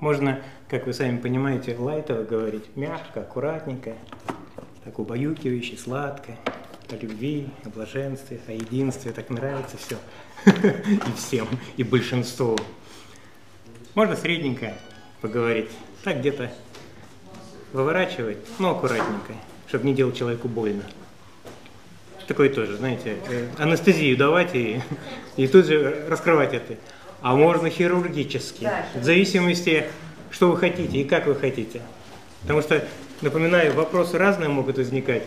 Можно, как вы сами понимаете, лайтово говорить, мягко, аккуратненько, так убаюкивающе, сладко, о любви, о блаженстве, о единстве, так нравится все. И всем, и большинству. Можно средненько поговорить, так где-то выворачивать, но аккуратненько, чтобы не делать человеку больно. Такое тоже, знаете, э, анестезию давать и, и тут же раскрывать это. А можно хирургически, в зависимости, что вы хотите и как вы хотите. Потому что, напоминаю, вопросы разные могут возникать.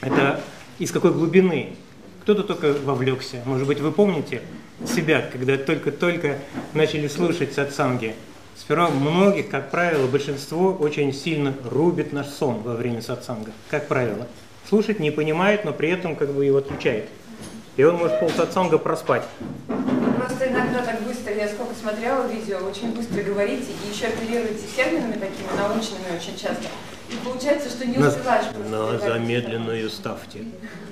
Это из какой глубины. Кто-то только вовлекся. Может быть, вы помните себя, когда только-только начали слушать сатсанги. Сперва многих, как правило, большинство очень сильно рубит наш сон во время сатсанга, как правило. Слушать не понимает, но при этом как бы его отключает. И он может пол сатсанга проспать. Иногда так быстро, я сколько смотрела видео, очень быстро говорите и еще оперируете терминами такими научными очень часто. И получается, что не успеваешь. На говорить. замедленную ставьте.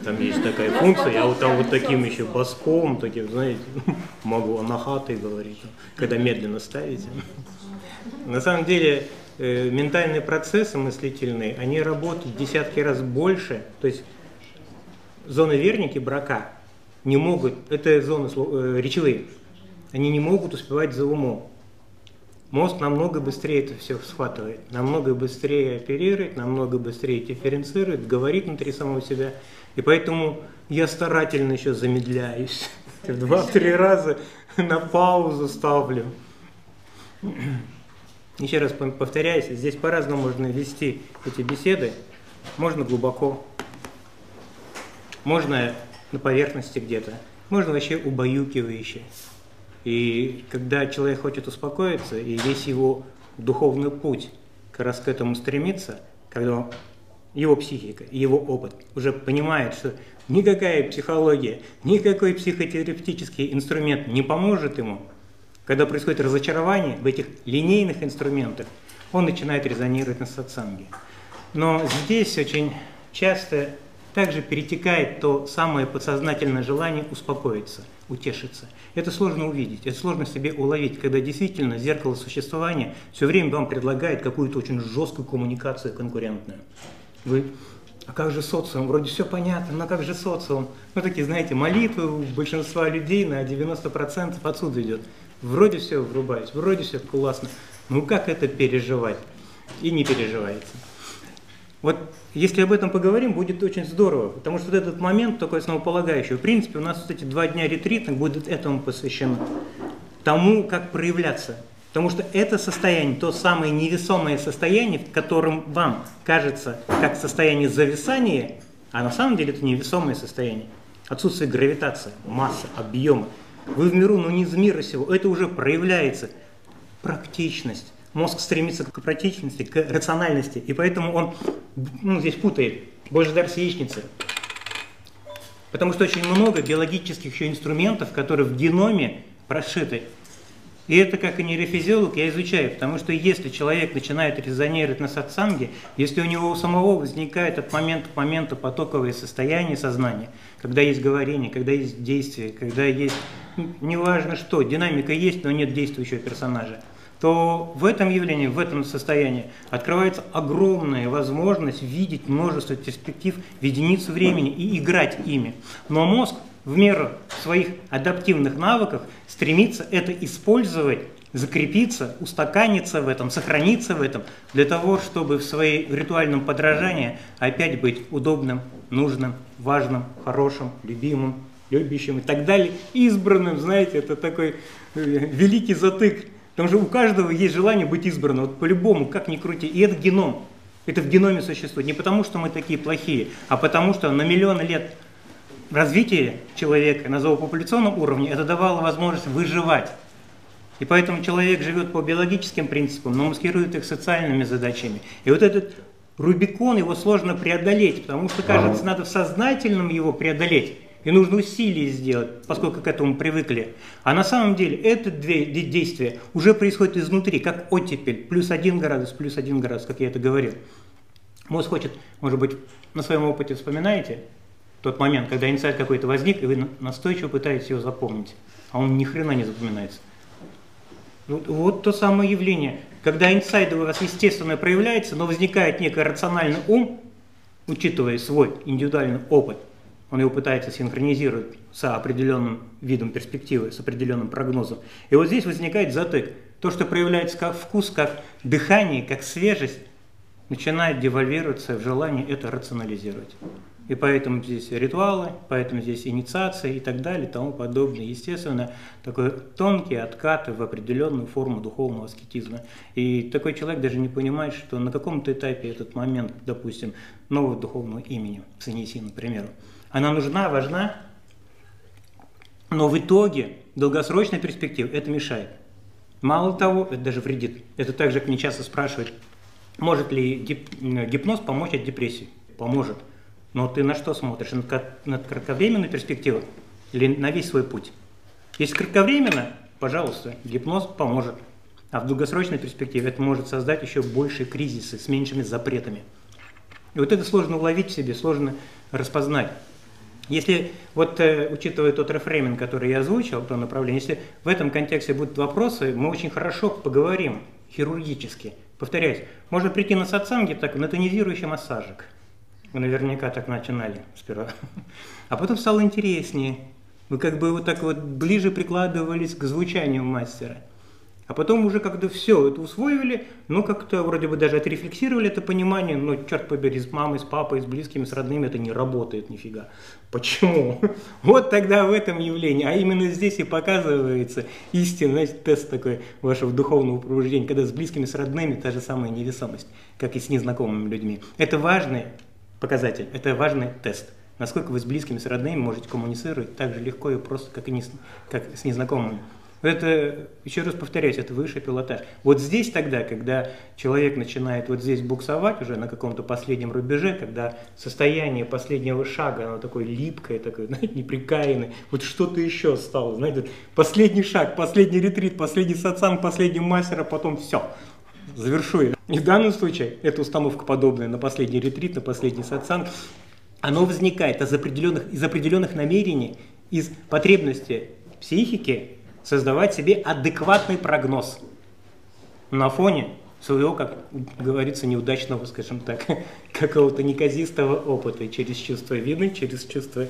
Там есть такая функция, я вот там вот таким еще баском, таким, знаете, могу анахатой говорить, когда медленно ставите. На самом деле, э, ментальные процессы мыслительные, они работают в десятки раз больше, то есть зоны верники, брака, не могут, это зоны э, речевые, они не могут успевать за умом. Мозг намного быстрее это все схватывает, намного быстрее оперирует, намного быстрее дифференцирует, говорит внутри самого себя. И поэтому я старательно еще замедляюсь. В два-три раза на паузу ставлю. Еще раз пов- повторяюсь, здесь по-разному можно вести эти беседы. Можно глубоко, можно на поверхности где-то, можно вообще убаюкивающе. И когда человек хочет успокоиться, и весь его духовный путь как раз к этому стремится, когда его психика, его опыт уже понимает, что никакая психология, никакой психотерапевтический инструмент не поможет ему, когда происходит разочарование в этих линейных инструментах, он начинает резонировать на сатсанге. Но здесь очень часто также перетекает то самое подсознательное желание успокоиться, утешиться. Это сложно увидеть, это сложно себе уловить, когда действительно зеркало существования все время вам предлагает какую-то очень жесткую коммуникацию конкурентную. Вы, а как же социум? Вроде все понятно, но как же социум? Ну, такие, знаете, молитвы у большинства людей на 90% отсюда идет. Вроде все врубаюсь, вроде все классно. Ну, как это переживать? И не переживается. Вот если об этом поговорим, будет очень здорово, потому что вот этот момент такой основополагающий. В принципе, у нас вот эти два дня ретрита будут этому посвящены. Тому, как проявляться. Потому что это состояние, то самое невесомое состояние, в котором вам кажется как состояние зависания, а на самом деле это невесомое состояние. Отсутствие гравитации, массы, объема. Вы в миру, но не из мира сего. Это уже проявляется. Практичность. Мозг стремится к практичности, к рациональности. И поэтому он ну, здесь путает. Больше дар яичницы. Потому что очень много биологических еще инструментов, которые в геноме прошиты. И это как и нейрофизиолог я изучаю, потому что если человек начинает резонировать на сатсанге, если у него у самого возникает от момента к моменту потоковое состояние сознания, когда есть говорение, когда есть действие, когда есть, ну, неважно что, динамика есть, но нет действующего персонажа, то в этом явлении, в этом состоянии открывается огромная возможность видеть множество перспектив в единицу времени и играть ими. Но мозг в меру своих адаптивных навыков стремится это использовать, закрепиться, устаканиться в этом, сохраниться в этом, для того, чтобы в своей ритуальном подражании опять быть удобным, нужным, важным, хорошим, любимым, любящим и так далее, избранным, знаете, это такой э, великий затык. Потому что у каждого есть желание быть избранным, вот по-любому, как ни крути. И это геном. Это в геноме существует. Не потому, что мы такие плохие, а потому, что на миллионы лет развития человека на зоопопуляционном уровне это давало возможность выживать. И поэтому человек живет по биологическим принципам, но маскирует их социальными задачами. И вот этот Рубикон, его сложно преодолеть, потому что, кажется, надо в сознательном его преодолеть. И нужно усилия сделать, поскольку к этому привыкли. А на самом деле это две де- действия уже происходит изнутри, как оттепель. Плюс один градус, плюс один градус, как я это говорил. Мозг хочет, может быть, на своем опыте вспоминаете, тот момент, когда инсайт какой-то возник, и вы на- настойчиво пытаетесь его запомнить, а он ни хрена не запоминается. Вот, вот то самое явление. Когда инсайд у вас естественно проявляется, но возникает некий рациональный ум, учитывая свой индивидуальный опыт, он его пытается синхронизировать с определенным видом перспективы, с определенным прогнозом. И вот здесь возникает затык. То, что проявляется как вкус, как дыхание, как свежесть, начинает девальвироваться в желании это рационализировать. И поэтому здесь ритуалы, поэтому здесь инициации и так далее, и тому подобное. Естественно, такой тонкий откат в определенную форму духовного аскетизма. И такой человек даже не понимает, что на каком-то этапе этот момент, допустим, нового духовного имени, Саниси, например, она нужна, важна, но в итоге, долгосрочной перспективе, это мешает. Мало того, это даже вредит. Это также, как мне часто спрашивают, может ли гипноз помочь от депрессии? Поможет. Но ты на что смотришь? На кратковременную перспективу или на весь свой путь? Если кратковременно, пожалуйста, гипноз поможет. А в долгосрочной перспективе это может создать еще большие кризисы с меньшими запретами. И вот это сложно уловить в себе, сложно распознать. Если, вот э, учитывая тот рефрейминг, который я озвучил, то направление, если в этом контексте будут вопросы, мы очень хорошо поговорим хирургически. Повторяюсь, можно прийти на сатсанги так, на тонизирующий массажик. Вы наверняка так начинали сперва. А потом стало интереснее. Вы как бы вот так вот ближе прикладывались к звучанию мастера – а потом уже когда все это усвоили, ну как-то вроде бы даже отрефлексировали это понимание, но черт побери, с мамой, с папой, с близкими, с родными это не работает нифига. Почему? Вот тогда в этом явлении, а именно здесь и показывается истинный тест такой вашего духовного пробуждения, когда с близкими, с родными та же самая невесомость, как и с незнакомыми людьми. Это важный показатель, это важный тест. Насколько вы с близкими, с родными можете коммуницировать так же легко и просто, как и не, как с незнакомыми. Это, еще раз повторяюсь, это высший пилотаж. Вот здесь тогда, когда человек начинает вот здесь буксовать уже на каком-то последнем рубеже, когда состояние последнего шага, оно такое липкое, такое, знаете, неприкаянное, вот что-то еще стало, знаете, последний шаг, последний ретрит, последний сатсан, последний мастер, а потом все, завершу я. И в данном случае эта установка подобная на последний ретрит, на последний сатсан, оно возникает из определенных, из определенных намерений, из потребности психики создавать себе адекватный прогноз на фоне своего, как говорится, неудачного, скажем так, какого-то неказистого опыта через чувство вины, через чувство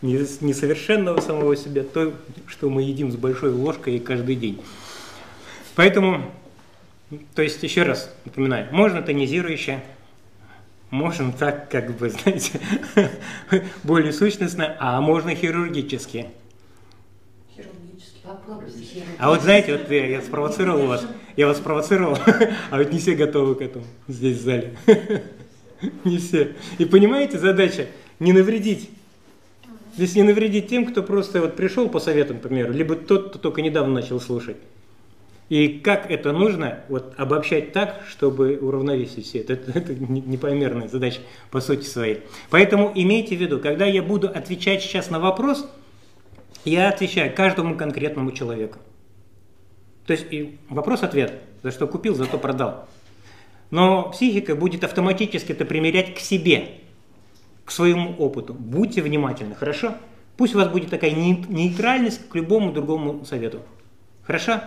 несовершенного самого себя, то, что мы едим с большой ложкой каждый день. Поэтому, то есть, еще раз напоминаю, можно тонизирующе, можно так, как бы, знаете, более сущностно, а можно хирургически. А вот знаете, вот я, я спровоцировал вас, я вас спровоцировал, а вот не все готовы к этому здесь в зале. Не все. И понимаете, задача не навредить. Здесь не навредить тем, кто просто вот пришел по советам, например, либо тот, кто только недавно начал слушать. И как это нужно вот, обобщать так, чтобы уравновесить все это. Это, это непомерная задача по сути своей. Поэтому имейте в виду, когда я буду отвечать сейчас на вопрос – я отвечаю каждому конкретному человеку. То есть вопрос-ответ. За что купил, за что продал. Но психика будет автоматически это примерять к себе, к своему опыту. Будьте внимательны, хорошо? Пусть у вас будет такая нейтральность к любому другому совету. Хорошо?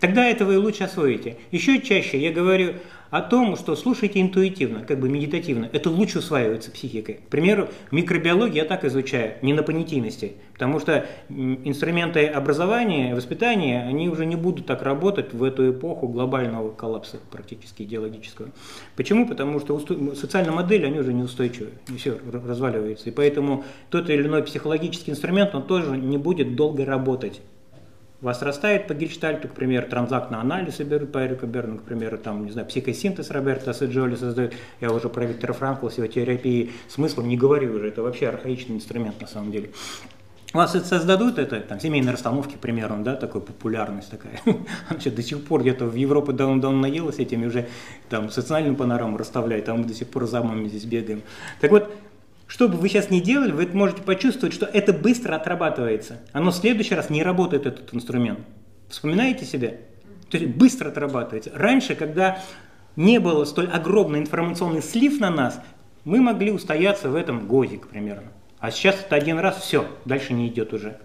Тогда этого и лучше освоите. Еще чаще я говорю о том, что слушайте интуитивно, как бы медитативно. Это лучше усваивается психикой. К примеру, в микробиологии я так изучаю, не на понятийности, потому что инструменты образования, воспитания, они уже не будут так работать в эту эпоху глобального коллапса практически идеологического. Почему? Потому что социальные модели, они уже неустойчивы, и все разваливается. И поэтому тот или иной психологический инструмент, он тоже не будет долго работать вас растает по гельштальту, к примеру, транзактный анализ по Эрику Берну, к примеру, там, не знаю, психосинтез Роберта Саджоли создает, я уже про Виктора Франкла с его терапией смыслом не говорю уже, это вообще архаичный инструмент на самом деле. У вас это создадут, это там, семейные расстановки, к примеру, да, такой популярность такая. Вообще до сих пор где-то в Европе давно-давно наелась этими уже там социальным панораму расставляет, а мы до сих пор за мамами здесь бегаем. Так вот, что бы вы сейчас ни делали, вы можете почувствовать, что это быстро отрабатывается. Оно в следующий раз не работает, этот инструмент. Вспоминаете себя? То есть быстро отрабатывается. Раньше, когда не было столь огромный информационный слив на нас, мы могли устояться в этом годик примерно. А сейчас это один раз, все, дальше не идет уже.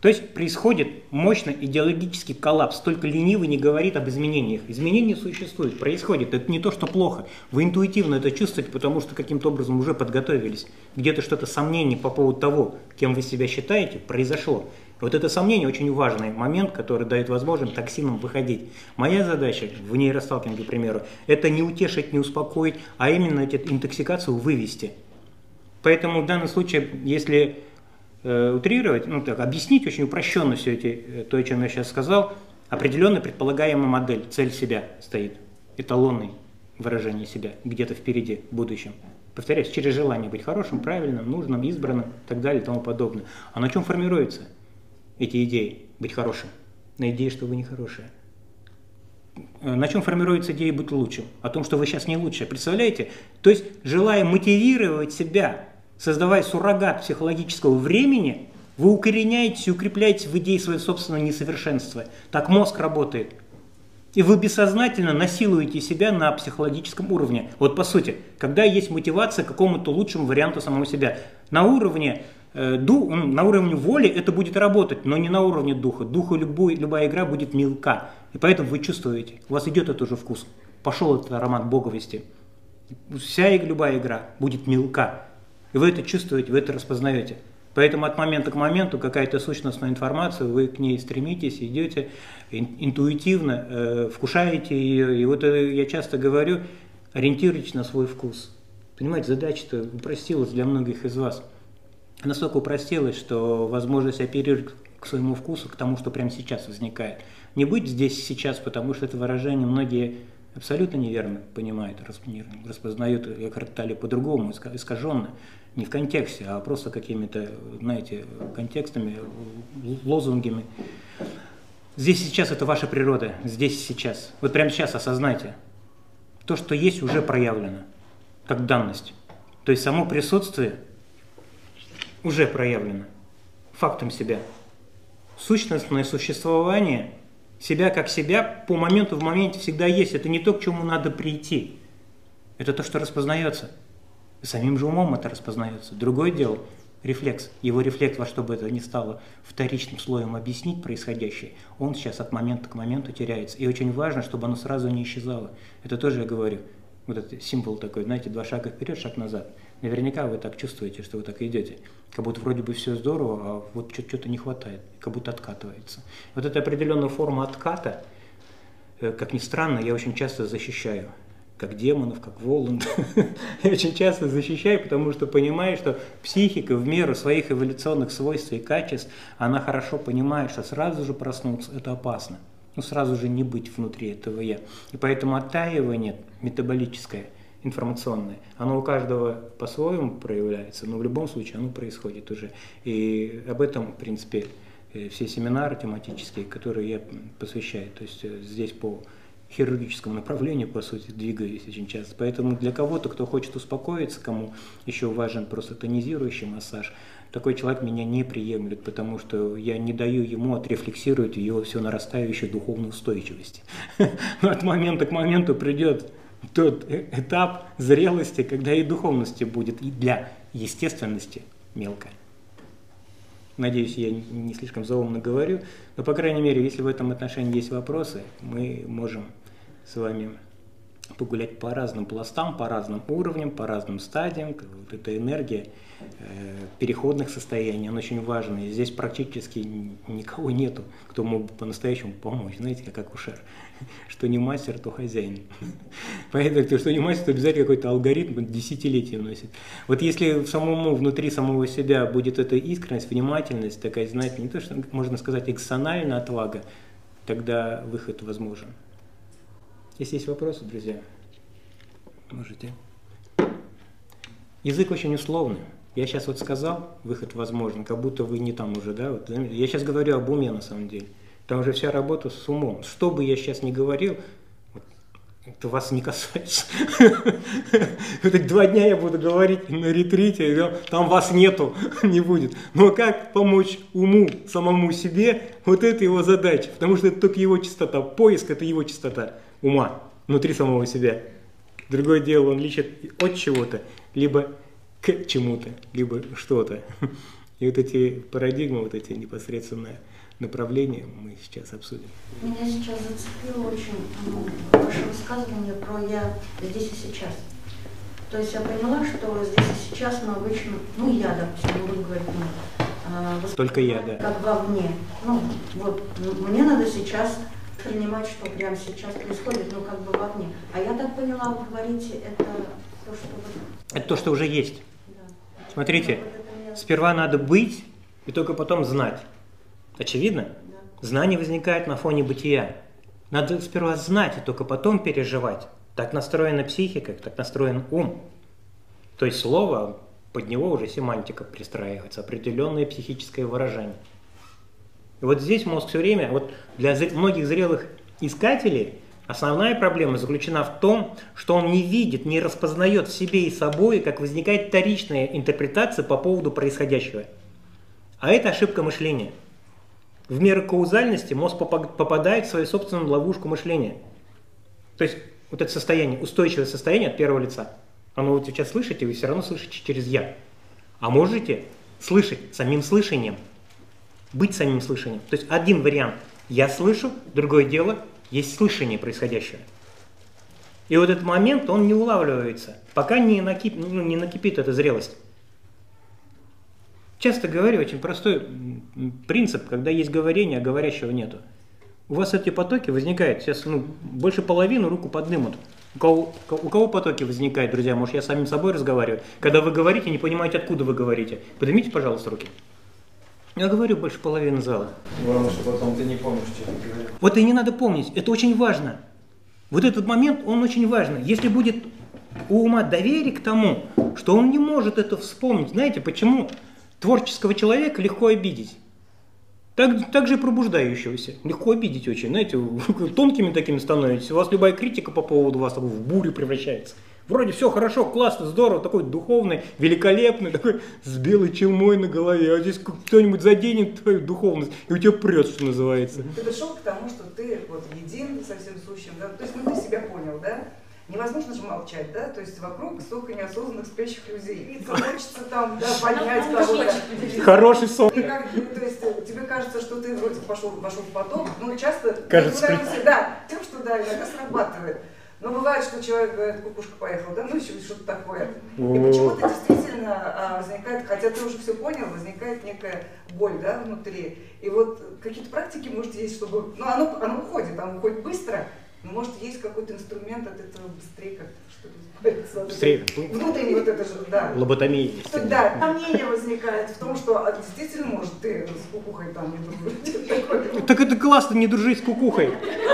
То есть происходит мощный идеологический коллапс. Только ленивый не говорит об изменениях. Изменения существуют, происходит. Это не то, что плохо. Вы интуитивно это чувствуете, потому что каким-то образом уже подготовились. Где-то что-то сомнение по поводу того, кем вы себя считаете, произошло. Вот это сомнение очень важный момент, который дает возможность токсинам выходить. Моя задача в нейросталкинге, к примеру, это не утешить, не успокоить, а именно эту интоксикацию вывести. Поэтому в данном случае, если утрировать, ну так, объяснить очень упрощенно все эти, э, то, о чем я сейчас сказал, определенная предполагаемая модель, цель себя стоит, эталонный выражение себя где-то впереди, в будущем. Повторяюсь, через желание быть хорошим, правильным, нужным, избранным и так далее и тому подобное. А на чем формируется эти идеи быть хорошим? На идее, что вы не хорошие. Э, на чем формируется идея быть лучшим? О том, что вы сейчас не лучшие. Представляете? То есть, желая мотивировать себя, создавая суррогат психологического времени, вы укореняетесь и укрепляете в идее своего собственного несовершенства. Так мозг работает. И вы бессознательно насилуете себя на психологическом уровне. Вот по сути, когда есть мотивация к какому-то лучшему варианту самого себя. На уровне Э, ду, на уровне воли это будет работать, но не на уровне духа. Духу любой, любая игра будет мелка. И поэтому вы чувствуете, у вас идет этот уже вкус. Пошел этот аромат боговести. Вся любая игра будет мелка. И вы это чувствуете, вы это распознаете. Поэтому от момента к моменту какая-то сущностная информация, вы к ней стремитесь, идете интуитивно, э, вкушаете ее. И вот э, я часто говорю, ориентируйтесь на свой вкус. Понимаете, задача-то упростилась для многих из вас – настолько упростилось, что возможность оперировать к своему вкусу, к тому, что прямо сейчас возникает. Не быть здесь сейчас, потому что это выражение многие абсолютно неверно понимают, распознают Экхартали по-другому, искаженно, не в контексте, а просто какими-то, знаете, контекстами, лозунгами. Здесь сейчас это ваша природа, здесь сейчас. Вот прямо сейчас осознайте. То, что есть, уже проявлено, как данность. То есть само присутствие – уже проявлено фактом себя. Сущностное существование себя как себя по моменту в моменте всегда есть. Это не то, к чему надо прийти. Это то, что распознается. Самим же умом это распознается. Другое дело – рефлекс. Его рефлекс, во что бы это ни стало вторичным слоем объяснить происходящее, он сейчас от момента к моменту теряется. И очень важно, чтобы оно сразу не исчезало. Это тоже я говорю. Вот этот символ такой, знаете, два шага вперед, шаг назад – Наверняка вы так чувствуете, что вы так идете. Как будто вроде бы все здорово, а вот что-то не хватает, как будто откатывается. Вот эта определенная форма отката, э, как ни странно, я очень часто защищаю как демонов, как Воланд. я очень часто защищаю, потому что понимаю, что психика в меру своих эволюционных свойств и качеств, она хорошо понимает, что сразу же проснуться – это опасно. Ну, сразу же не быть внутри этого «я». И поэтому оттаивание метаболическое информационное. Оно у каждого по-своему проявляется, но в любом случае оно происходит уже. И об этом, в принципе, э, все семинары тематические, которые я посвящаю, то есть э, здесь по хирургическому направлению, по сути, двигаюсь очень часто. Поэтому для кого-то, кто хочет успокоиться, кому еще важен просто тонизирующий массаж, такой человек меня не приемлет, потому что я не даю ему отрефлексировать его все нарастающую духовную устойчивость. От момента к моменту придет тот э, этап зрелости, когда и духовности будет, и для естественности мелкая. Надеюсь, я не слишком заумно говорю, но, по крайней мере, если в этом отношении есть вопросы, мы можем с вами погулять по разным пластам, по разным уровням, по разным стадиям. Вот эта энергия э, переходных состояний, она очень важна. И здесь практически никого нету, кто мог бы по-настоящему помочь. Знаете, как акушер. Что не мастер, то хозяин. Поэтому, что не мастер, то обязательно какой-то алгоритм десятилетия носит. Вот если в самому, внутри самого себя будет эта искренность, внимательность, такая, знаете, не то, что можно сказать, эксональная отвага, тогда выход возможен. Если есть вопросы, друзья, можете. Язык очень условный. Я сейчас вот сказал, выход возможен, как будто вы не там уже, да? Вот, я сейчас говорю об уме на самом деле. Там уже вся работа с умом. Что бы я сейчас ни говорил, это вас не касается. Два дня я буду говорить на ретрите, там вас нету, не будет. Но как помочь уму, самому себе, вот это его задача. Потому что это только его чистота. Поиск – это его чистота ума внутри самого себя. Другое дело, он лечит от чего-то, либо к чему-то, либо что-то. И вот эти парадигмы, вот эти непосредственные направления мы сейчас обсудим. Меня сейчас зацепило очень ну, ваше высказывание про «я здесь и сейчас». То есть я поняла, что здесь и сейчас мы обычно, ну я, допустим, буду говорить мы, а, Только я, да. Как вовне. Ну, вот, мне надо сейчас принимать, что прямо сейчас происходит, ну, как бы вовне. А я так поняла, вы говорите, это то, что... Вы... Это то, что уже есть. Да. Смотрите, ну, сперва надо быть, и только потом знать. Очевидно? Знание возникает на фоне бытия. Надо сперва знать, и только потом переживать. Так настроена психика, так настроен ум. То есть слово под него уже семантика пристраивается, определенное психическое выражение. И вот здесь мозг все время, вот для многих зрелых искателей основная проблема заключена в том, что он не видит, не распознает в себе и собой, как возникает вторичная интерпретация по поводу происходящего. А это ошибка мышления. В меру каузальности мозг попадает в свою собственную ловушку мышления. То есть вот это состояние, устойчивое состояние от первого лица – оно вы сейчас слышите, вы все равно слышите через «я». А можете слышать самим слышанием, быть самим слышанием. То есть один вариант – я слышу, другое дело – есть слышание происходящего. И вот этот момент, он не улавливается, пока не, накип, ну, не накипит эта зрелость. Часто говорю, очень простой принцип, когда есть говорение, а говорящего нету. У вас эти потоки возникают, сейчас ну, больше половины руку поднимут. У кого, у кого потоки возникают, друзья? Может, я самим собой разговариваю? Когда вы говорите, не понимаете, откуда вы говорите. Поднимите, пожалуйста, руки. Я говорю больше половины зала. Главное, что потом ты не помнишь, что ты говорил. Вот и не надо помнить. Это очень важно. Вот этот момент, он очень важный. Если будет у ума доверие к тому, что он не может это вспомнить. Знаете, почему творческого человека легко обидеть? Так, так же и пробуждающегося. Легко обидеть очень. Знаете, тонкими такими становитесь. У вас любая критика по поводу вас в бурю превращается. Вроде все хорошо, классно, здорово, такой духовный, великолепный, такой с белой челмой на голове, а здесь кто-нибудь заденет твою духовность, и у тебя прет, что называется. Ты пришел к тому, что ты вот един со всем сущим, да? то есть ну, ты себя понял, да? Невозможно же молчать, да? То есть вокруг столько неосознанных спящих людей. И хочется там, да, поднять кого-то. Хороший сон. И как, ну, то есть тебе кажется, что ты вроде пошел, вошел в поток, но часто... Кажется, да, тем, что да, иногда срабатывает. Но бывает, что человек говорит, кукушка поехала, да, ну еще что-то такое. И почему-то действительно а, возникает, хотя ты уже все понял, возникает некая боль, да, внутри. И вот какие-то практики, может, есть, чтобы, ну, оно, оно уходит, оно уходит быстро, но может есть какой-то инструмент от этого быстрее как-то что-то Быстрее. Внутренне вот это же, да. Лоботомия есть. Да, сомнение возникает в том, что а, действительно, может, ты с кукухой там не дружишь. Так это классно не дружить с кукухой.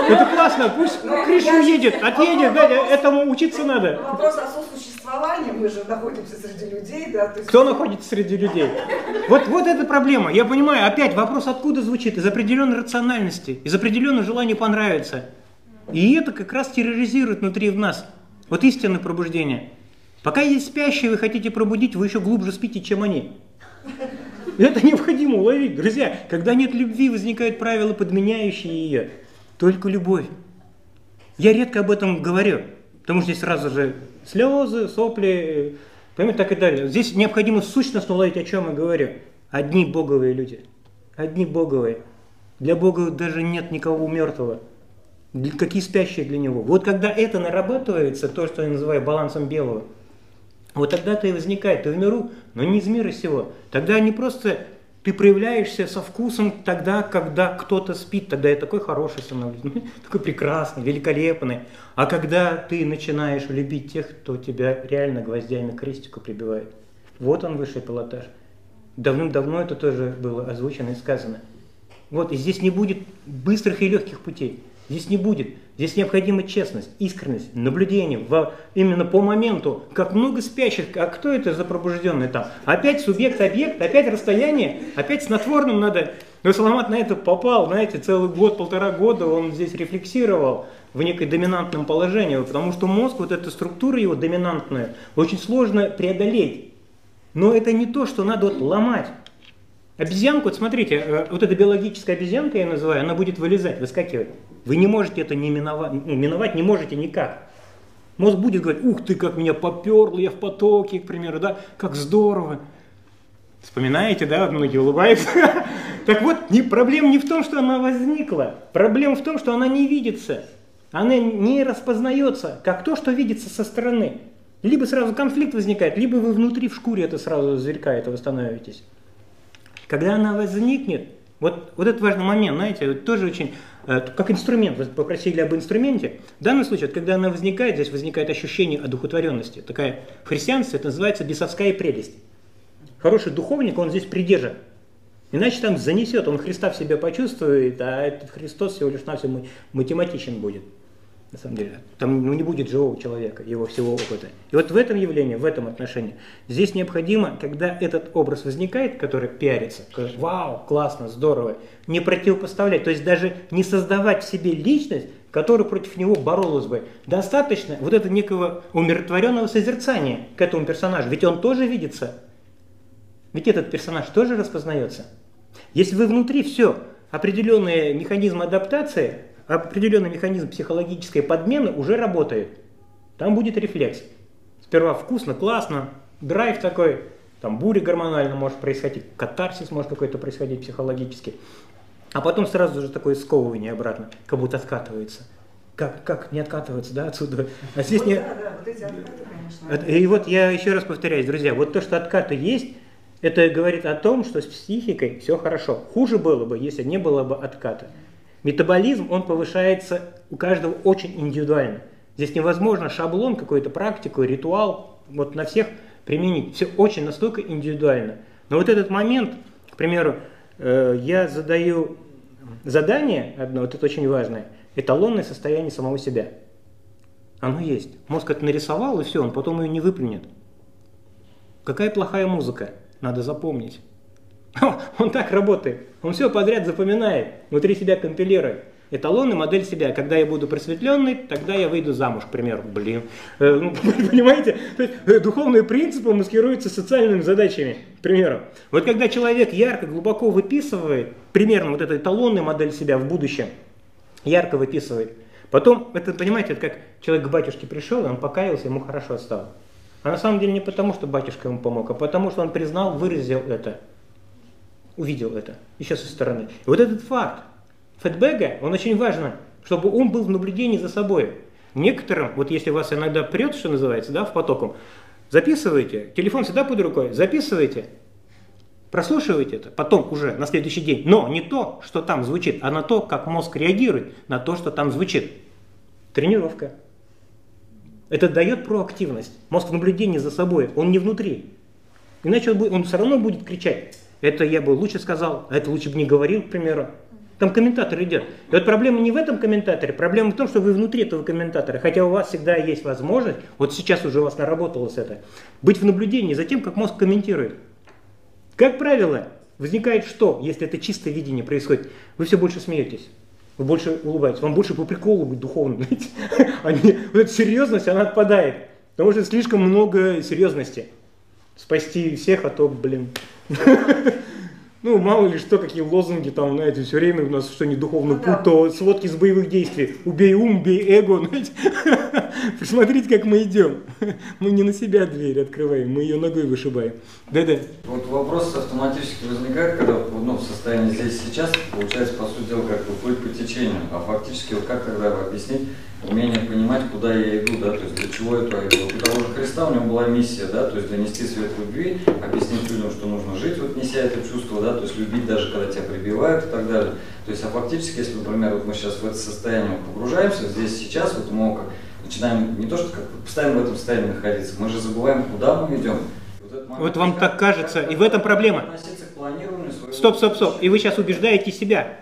Это классно, пусть ну, Криш уедет, отъедет, да, этому учиться надо. Вопрос о сосуществовании, мы же находимся среди людей, да. То есть... Кто находится среди людей? Вот, вот эта проблема. Я понимаю, опять вопрос откуда звучит? Из определенной рациональности, из определенного желания понравиться. И это как раз терроризирует внутри в нас. Вот истинное пробуждение. Пока есть спящие, вы хотите пробудить, вы еще глубже спите, чем они. Это необходимо уловить. Друзья, когда нет любви, возникают правила, подменяющие ее. Только любовь. Я редко об этом говорю, потому что здесь сразу же слезы, сопли, понимаете, так и далее. Здесь необходимо сущностно уловить, о чем я говорю. Одни боговые люди. Одни боговые. Для Бога даже нет никого мертвого какие спящие для него. Вот когда это нарабатывается, то, что я называю балансом белого, вот тогда-то и возникает, ты в миру, но не из мира сего. Тогда не просто ты проявляешься со вкусом тогда, когда кто-то спит, тогда я такой хороший становлюсь, такой прекрасный, великолепный. А когда ты начинаешь любить тех, кто тебя реально гвоздями к крестику прибивает, вот он высший пилотаж. Давным-давно это тоже было озвучено и сказано. Вот, и здесь не будет быстрых и легких путей. Здесь не будет. Здесь необходима честность, искренность, наблюдение в, именно по моменту. Как много спящих, а кто это за пробужденный там? Опять субъект-объект, опять расстояние, опять снотворным надо. Но Саламат на это попал, знаете, целый год, полтора года он здесь рефлексировал в некой доминантном положении, потому что мозг, вот эта структура его доминантная, очень сложно преодолеть. Но это не то, что надо вот ломать. Обезьянку, вот смотрите, э, вот эта биологическая обезьянка, я называю, она будет вылезать, выскакивать. Вы не можете это не миновать, ну, миновать не можете никак. Мозг будет говорить, ух ты, как меня поперло, я в потоке, к примеру, да, как здорово. Вспоминаете, да, многие улыбаются. Так вот, не, проблема не в том, что она возникла. Проблема в том, что она не видится. Она не распознается, как то, что видится со стороны. Либо сразу конфликт возникает, либо вы внутри в шкуре это сразу зверька этого становитесь. Когда она возникнет, вот, вот это важный момент, знаете, тоже очень, э, как инструмент, вы попросили об инструменте. В данном случае, вот, когда она возникает, здесь возникает ощущение одухотворенности. Такая в христианстве это называется бесовская прелесть. Хороший духовник, он здесь придержан. Иначе там занесет, он Христа в себе почувствует, а этот Христос всего лишь навсего математичен будет. На самом деле. Там ну, не будет живого человека, его всего опыта. И вот в этом явлении, в этом отношении, здесь необходимо, когда этот образ возникает, который пиарится, вау, классно, здорово, не противопоставлять, то есть даже не создавать в себе личность, которая против него боролась бы. Достаточно вот этого некого умиротворенного созерцания к этому персонажу, ведь он тоже видится ведь этот персонаж тоже распознается. Если вы внутри все, определенный механизм адаптации, определенный механизм психологической подмены уже работает. Там будет рефлекс. Сперва вкусно, классно, драйв такой, там буря гормональная может происходить, катарсис может какой-то происходить психологически. А потом сразу же такое сковывание обратно, как будто откатывается. Как, как не откатываться, да, отсюда? А здесь вот не... Да, да, вот эти откаты, конечно. И вот я еще раз повторяюсь, друзья, вот то, что откаты есть, это говорит о том, что с психикой все хорошо. Хуже было бы, если не было бы отката. Метаболизм, он повышается у каждого очень индивидуально. Здесь невозможно шаблон, какую-то практику, ритуал вот на всех применить. Все очень настолько индивидуально. Но вот этот момент, к примеру, э, я задаю задание одно, вот это очень важное, эталонное состояние самого себя. Оно есть. Мозг это нарисовал, и все, он потом ее не выплюнет. Какая плохая музыка надо запомнить. Он так работает. Он все подряд запоминает, внутри себя компилирует. Эталон и модель себя. Когда я буду просветленный, тогда я выйду замуж, к примеру. Блин. Э, ну, понимаете? То есть, э, духовные принципы маскируются социальными задачами, к примеру. Вот когда человек ярко, глубоко выписывает, примерно вот эту эталонную модель себя в будущем, ярко выписывает, потом, это, понимаете, это как человек к батюшке пришел, он покаялся, ему хорошо стало. А на самом деле не потому, что батюшка ему помог, а потому, что он признал, выразил это, увидел это, еще со стороны. И вот этот факт фэтбэга, он очень важен, чтобы ум был в наблюдении за собой. Некоторым, вот если вас иногда прет, что называется, да, в потоком, записывайте, телефон всегда под рукой, записывайте, прослушивайте это, потом уже на следующий день. Но не то, что там звучит, а на то, как мозг реагирует на то, что там звучит. Тренировка. Это дает проактивность. Мозг наблюдения за собой, он не внутри. Иначе он, будет, он все равно будет кричать. Это я бы лучше сказал, а это лучше бы не говорил, к примеру. Там комментатор идет. И вот проблема не в этом комментаторе, проблема в том, что вы внутри этого комментатора. Хотя у вас всегда есть возможность, вот сейчас уже у вас наработалось это, быть в наблюдении за тем, как мозг комментирует. Как правило, возникает что, если это чистое видение происходит? Вы все больше смеетесь. Вы больше улыбаетесь, вам больше по приколу быть духовным. Они, вот эта серьезность, она отпадает. Потому что слишком много серьезности. Спасти всех, а то, блин. Ну, мало ли что, какие лозунги там, знаете, все время у нас что не духовный ну, путь, да. то сводки с боевых действий. Убей ум, убей эго, знаете. Посмотрите, как мы идем. Мы не на себя дверь открываем, мы ее ногой вышибаем. Да-да. Вот вопрос автоматически возникает, когда ну, в состоянии здесь сейчас, получается, по сути дела, как бы плыть по течению. А фактически, вот как тогда объяснить, умение понимать, куда я иду, да, то есть для чего я иду. Вот у того же Христа у него была миссия, да, то есть донести свет любви, объяснить людям, что нужно жить, вот неся это чувство, да, то есть любить даже когда тебя прибивают и так далее. То есть, а фактически, если, например, вот мы сейчас в это состояние погружаемся, здесь сейчас, вот мы начинаем не то, что как постоянно в этом состоянии находиться, мы же забываем, куда мы идем. Вот, вот вам так кажется, и в этом проблема. Стоп, стоп, стоп. И вы сейчас убеждаете себя.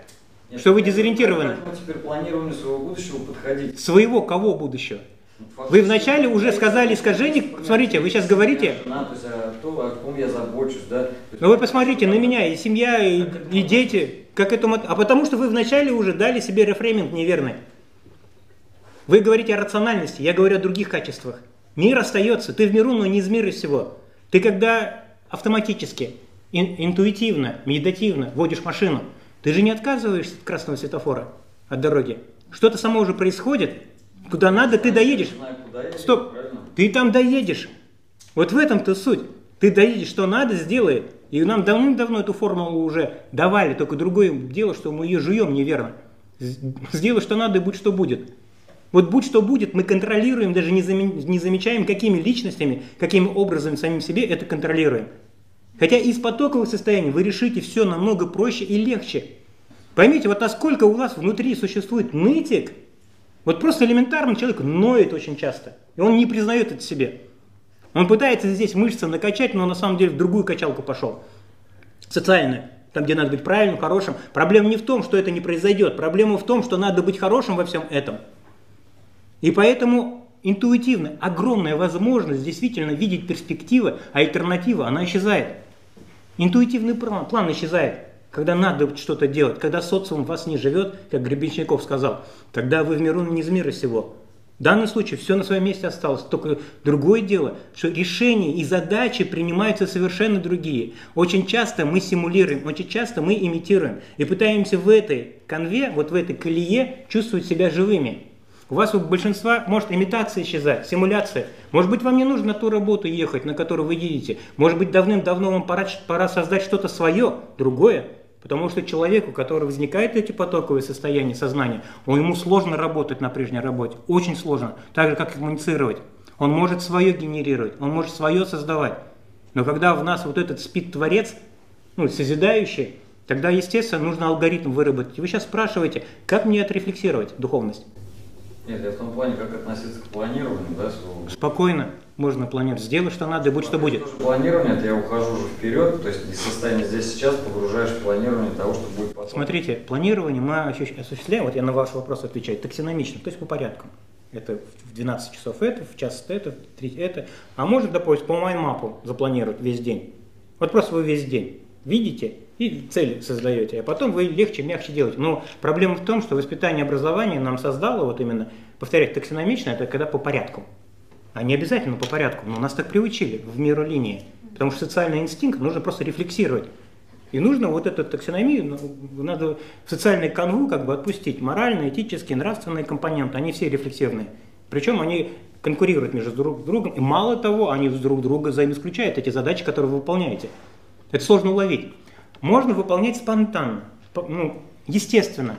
Нет, что вы дезориентированы. теперь планирование своего будущего подходить. Своего кого будущего? Ну, вы вначале уже сказали искажение, смотрите, вы сейчас говорите... то есть, а то, о ком я забочусь, да. Но вы посмотрите на меня, и семья, и, и дети, как этому... А потому что вы вначале уже дали себе рефрейминг неверный. Вы говорите о рациональности, я говорю о других качествах. Мир остается, ты в миру, но не из мира всего. Ты когда автоматически, ин, интуитивно, медитативно водишь машину, ты же не отказываешься от красного светофора, от дороги. Что-то само уже происходит, куда надо, ты доедешь. Стоп, ты там доедешь. Вот в этом-то суть. Ты доедешь, что надо, сделает. И нам давным-давно эту формулу уже давали, только другое дело, что мы ее жуем неверно. Сделай, что надо, и будь, что будет. Вот будь что будет, мы контролируем, даже не замечаем, какими личностями, каким образом самим себе это контролируем. Хотя из потокового состояния вы решите все намного проще и легче. Поймите, вот насколько у вас внутри существует нытик, вот просто элементарно человек ноет очень часто, и он не признает это себе. Он пытается здесь мышцы накачать, но на самом деле в другую качалку пошел. Социальную, там, где надо быть правильным, хорошим. Проблема не в том, что это не произойдет. Проблема в том, что надо быть хорошим во всем этом. И поэтому интуитивно огромная возможность действительно видеть перспективы, а альтернатива, она исчезает. Интуитивный план, план исчезает. Когда надо что-то делать, когда социум вас не живет, как Гребенщиков сказал, тогда вы в миру не из мира сего. В данном случае все на своем месте осталось. Только другое дело, что решения и задачи принимаются совершенно другие. Очень часто мы симулируем, очень часто мы имитируем. И пытаемся в этой конве, вот в этой колее чувствовать себя живыми. У вас у большинства может имитация исчезать, симуляция. Может быть, вам не нужно на ту работу ехать, на которую вы едете. Может быть, давным-давно вам пора, пора создать что-то свое, другое. Потому что человеку, у которого возникают эти потоковые состояния сознания, он, ему сложно работать на прежней работе. Очень сложно. Так же, как и коммуницировать. Он может свое генерировать, он может свое создавать. Но когда в нас вот этот спит творец, ну, созидающий, тогда, естественно, нужно алгоритм выработать. И вы сейчас спрашиваете, как мне отрефлексировать духовность? Нет, я в том плане, как относиться к планированию, да, своего... Спокойно можно планировать. Сделай, что надо, и будь, что будет. Планирование, это я ухожу уже вперед, то есть из состояния здесь сейчас погружаешь в планирование того, что будет потом. Смотрите, планирование мы осуществляем, вот я на ваш вопрос отвечаю, таксиномично, то есть по порядку. Это в 12 часов это, в час это, в 3 это. А может, допустим, по майнмапу запланировать весь день. Вот просто вы весь день видите и цели создаете, а потом вы легче, мягче делаете. Но проблема в том, что воспитание и образование нам создало вот именно, повторять, таксиномично, это когда по порядку. А не обязательно по порядку, но нас так приучили в миру линии. Потому что социальный инстинкт нужно просто рефлексировать. И нужно вот эту таксономию, ну, надо в социальный канву как бы отпустить. Моральные, этические, нравственные компоненты, они все рефлексивные. Причем они конкурируют между друг другом. И мало того, они друг друга взаимоисключают эти задачи, которые вы выполняете. Это сложно уловить. Можно выполнять спонтанно, ну, естественно.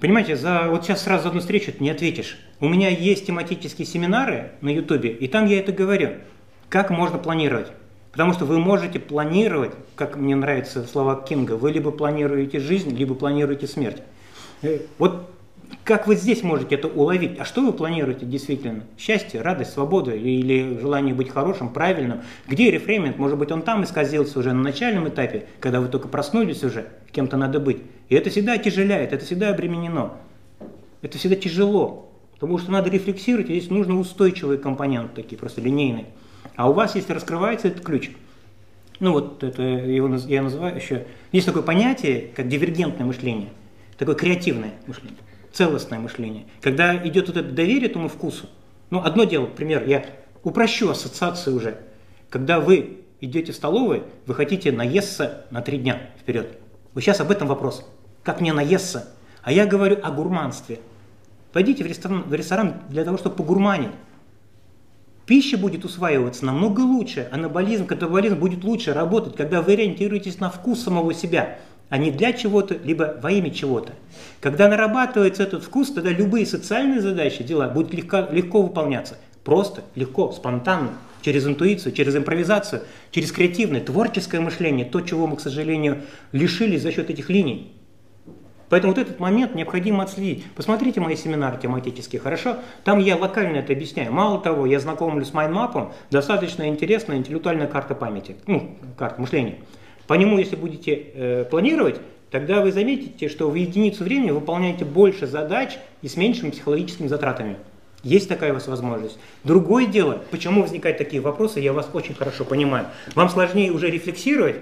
Понимаете, за вот сейчас сразу одну встречу ты не ответишь. У меня есть тематические семинары на Ютубе, и там я это говорю. Как можно планировать? Потому что вы можете планировать, как мне нравятся слова Кинга, вы либо планируете жизнь, либо планируете смерть. Э, вот как вы здесь можете это уловить? А что вы планируете действительно? Счастье, радость, свободу или желание быть хорошим, правильным? Где рефрейминг? Может быть, он там исказился уже на начальном этапе, когда вы только проснулись уже, кем-то надо быть. И это всегда отяжеляет, это всегда обременено. Это всегда тяжело, потому что надо рефлексировать, и здесь нужны устойчивые компоненты такие, просто линейные. А у вас, если раскрывается этот ключ, ну вот это его я называю еще, есть такое понятие, как дивергентное мышление, такое креативное мышление целостное мышление. Когда идет вот это доверие этому вкусу, ну, одно дело, пример, я упрощу ассоциацию уже. Когда вы идете в столовую, вы хотите наесться на три дня вперед. Вы сейчас об этом вопрос. Как мне наесться? А я говорю о гурманстве. Пойдите в ресторан, в ресторан для того, чтобы погурманить. Пища будет усваиваться намного лучше, анаболизм, катаболизм будет лучше работать, когда вы ориентируетесь на вкус самого себя а не для чего-то, либо во имя чего-то. Когда нарабатывается этот вкус, тогда любые социальные задачи, дела будут легко, легко выполняться. Просто, легко, спонтанно, через интуицию, через импровизацию, через креативное, творческое мышление, то, чего мы, к сожалению, лишились за счет этих линий. Поэтому вот этот момент необходимо отследить. Посмотрите мои семинары тематические, хорошо? Там я локально это объясняю. Мало того, я знакомлю с майнмапом, достаточно интересная интеллектуальная карта памяти, ну, карта мышления. По нему, если будете э, планировать, тогда вы заметите, что в единицу времени выполняете больше задач и с меньшими психологическими затратами. Есть такая у вас возможность. Другое дело, почему возникают такие вопросы, я вас очень хорошо понимаю. Вам сложнее уже рефлексировать,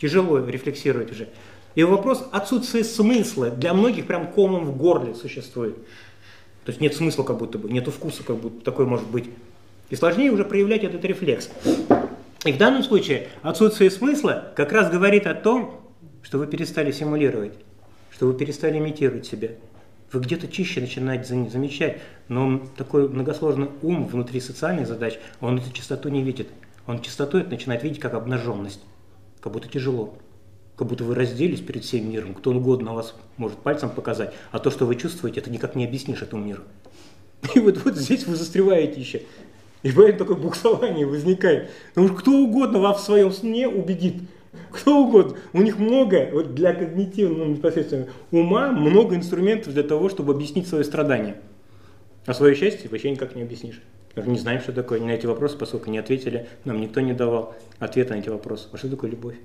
тяжело рефлексировать уже. И вопрос отсутствия смысла для многих прям комом в горле существует. То есть нет смысла как будто бы, нету вкуса как будто такой может быть. И сложнее уже проявлять этот рефлекс. И в данном случае отсутствие смысла как раз говорит о том, что вы перестали симулировать, что вы перестали имитировать себя. Вы где-то чище начинаете замечать, но такой многосложный ум внутри социальных задач, он эту чистоту не видит. Он чистоту это начинает видеть как обнаженность. как будто тяжело. Как будто вы разделись перед всем миром, кто угодно вас может пальцем показать, а то, что вы чувствуете, это никак не объяснишь этому миру. И вот, вот здесь вы застреваете еще. И поэтому такое буксование возникает. Потому что кто угодно вас в своем сне убедит. Кто угодно. У них много, вот для когнитивного ну, непосредственно ума, много инструментов для того, чтобы объяснить свое страдание. А свое счастье вообще никак не объяснишь. Мы не знаем, что такое на эти вопросы, поскольку не ответили, нам никто не давал ответа на эти вопросы. А что такое любовь?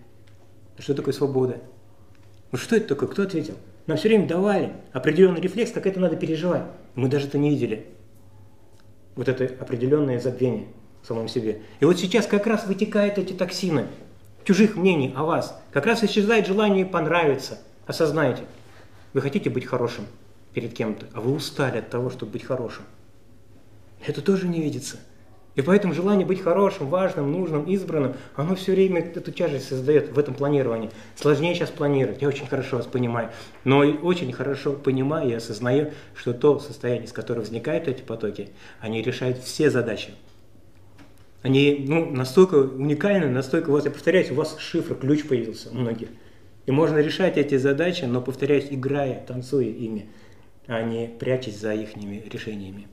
А что такое свобода? Ну что это такое? Кто ответил? Нам все время давали определенный рефлекс, как это надо переживать. Мы даже это не видели вот это определенное забвение в самом себе. И вот сейчас как раз вытекают эти токсины чужих мнений о вас. Как раз исчезает желание понравиться. Осознайте, вы хотите быть хорошим перед кем-то, а вы устали от того, чтобы быть хорошим. Это тоже не видится. И поэтому желание быть хорошим, важным, нужным, избранным, оно все время эту тяжесть создает в этом планировании. Сложнее сейчас планировать, я очень хорошо вас понимаю. Но очень хорошо понимаю и осознаю, что то состояние, с которого возникают эти потоки, они решают все задачи. Они ну, настолько уникальны, настолько, вот я повторяюсь, у вас шифр, ключ появился у многих. И можно решать эти задачи, но, повторяюсь, играя, танцуя ими, а не прячась за их решениями.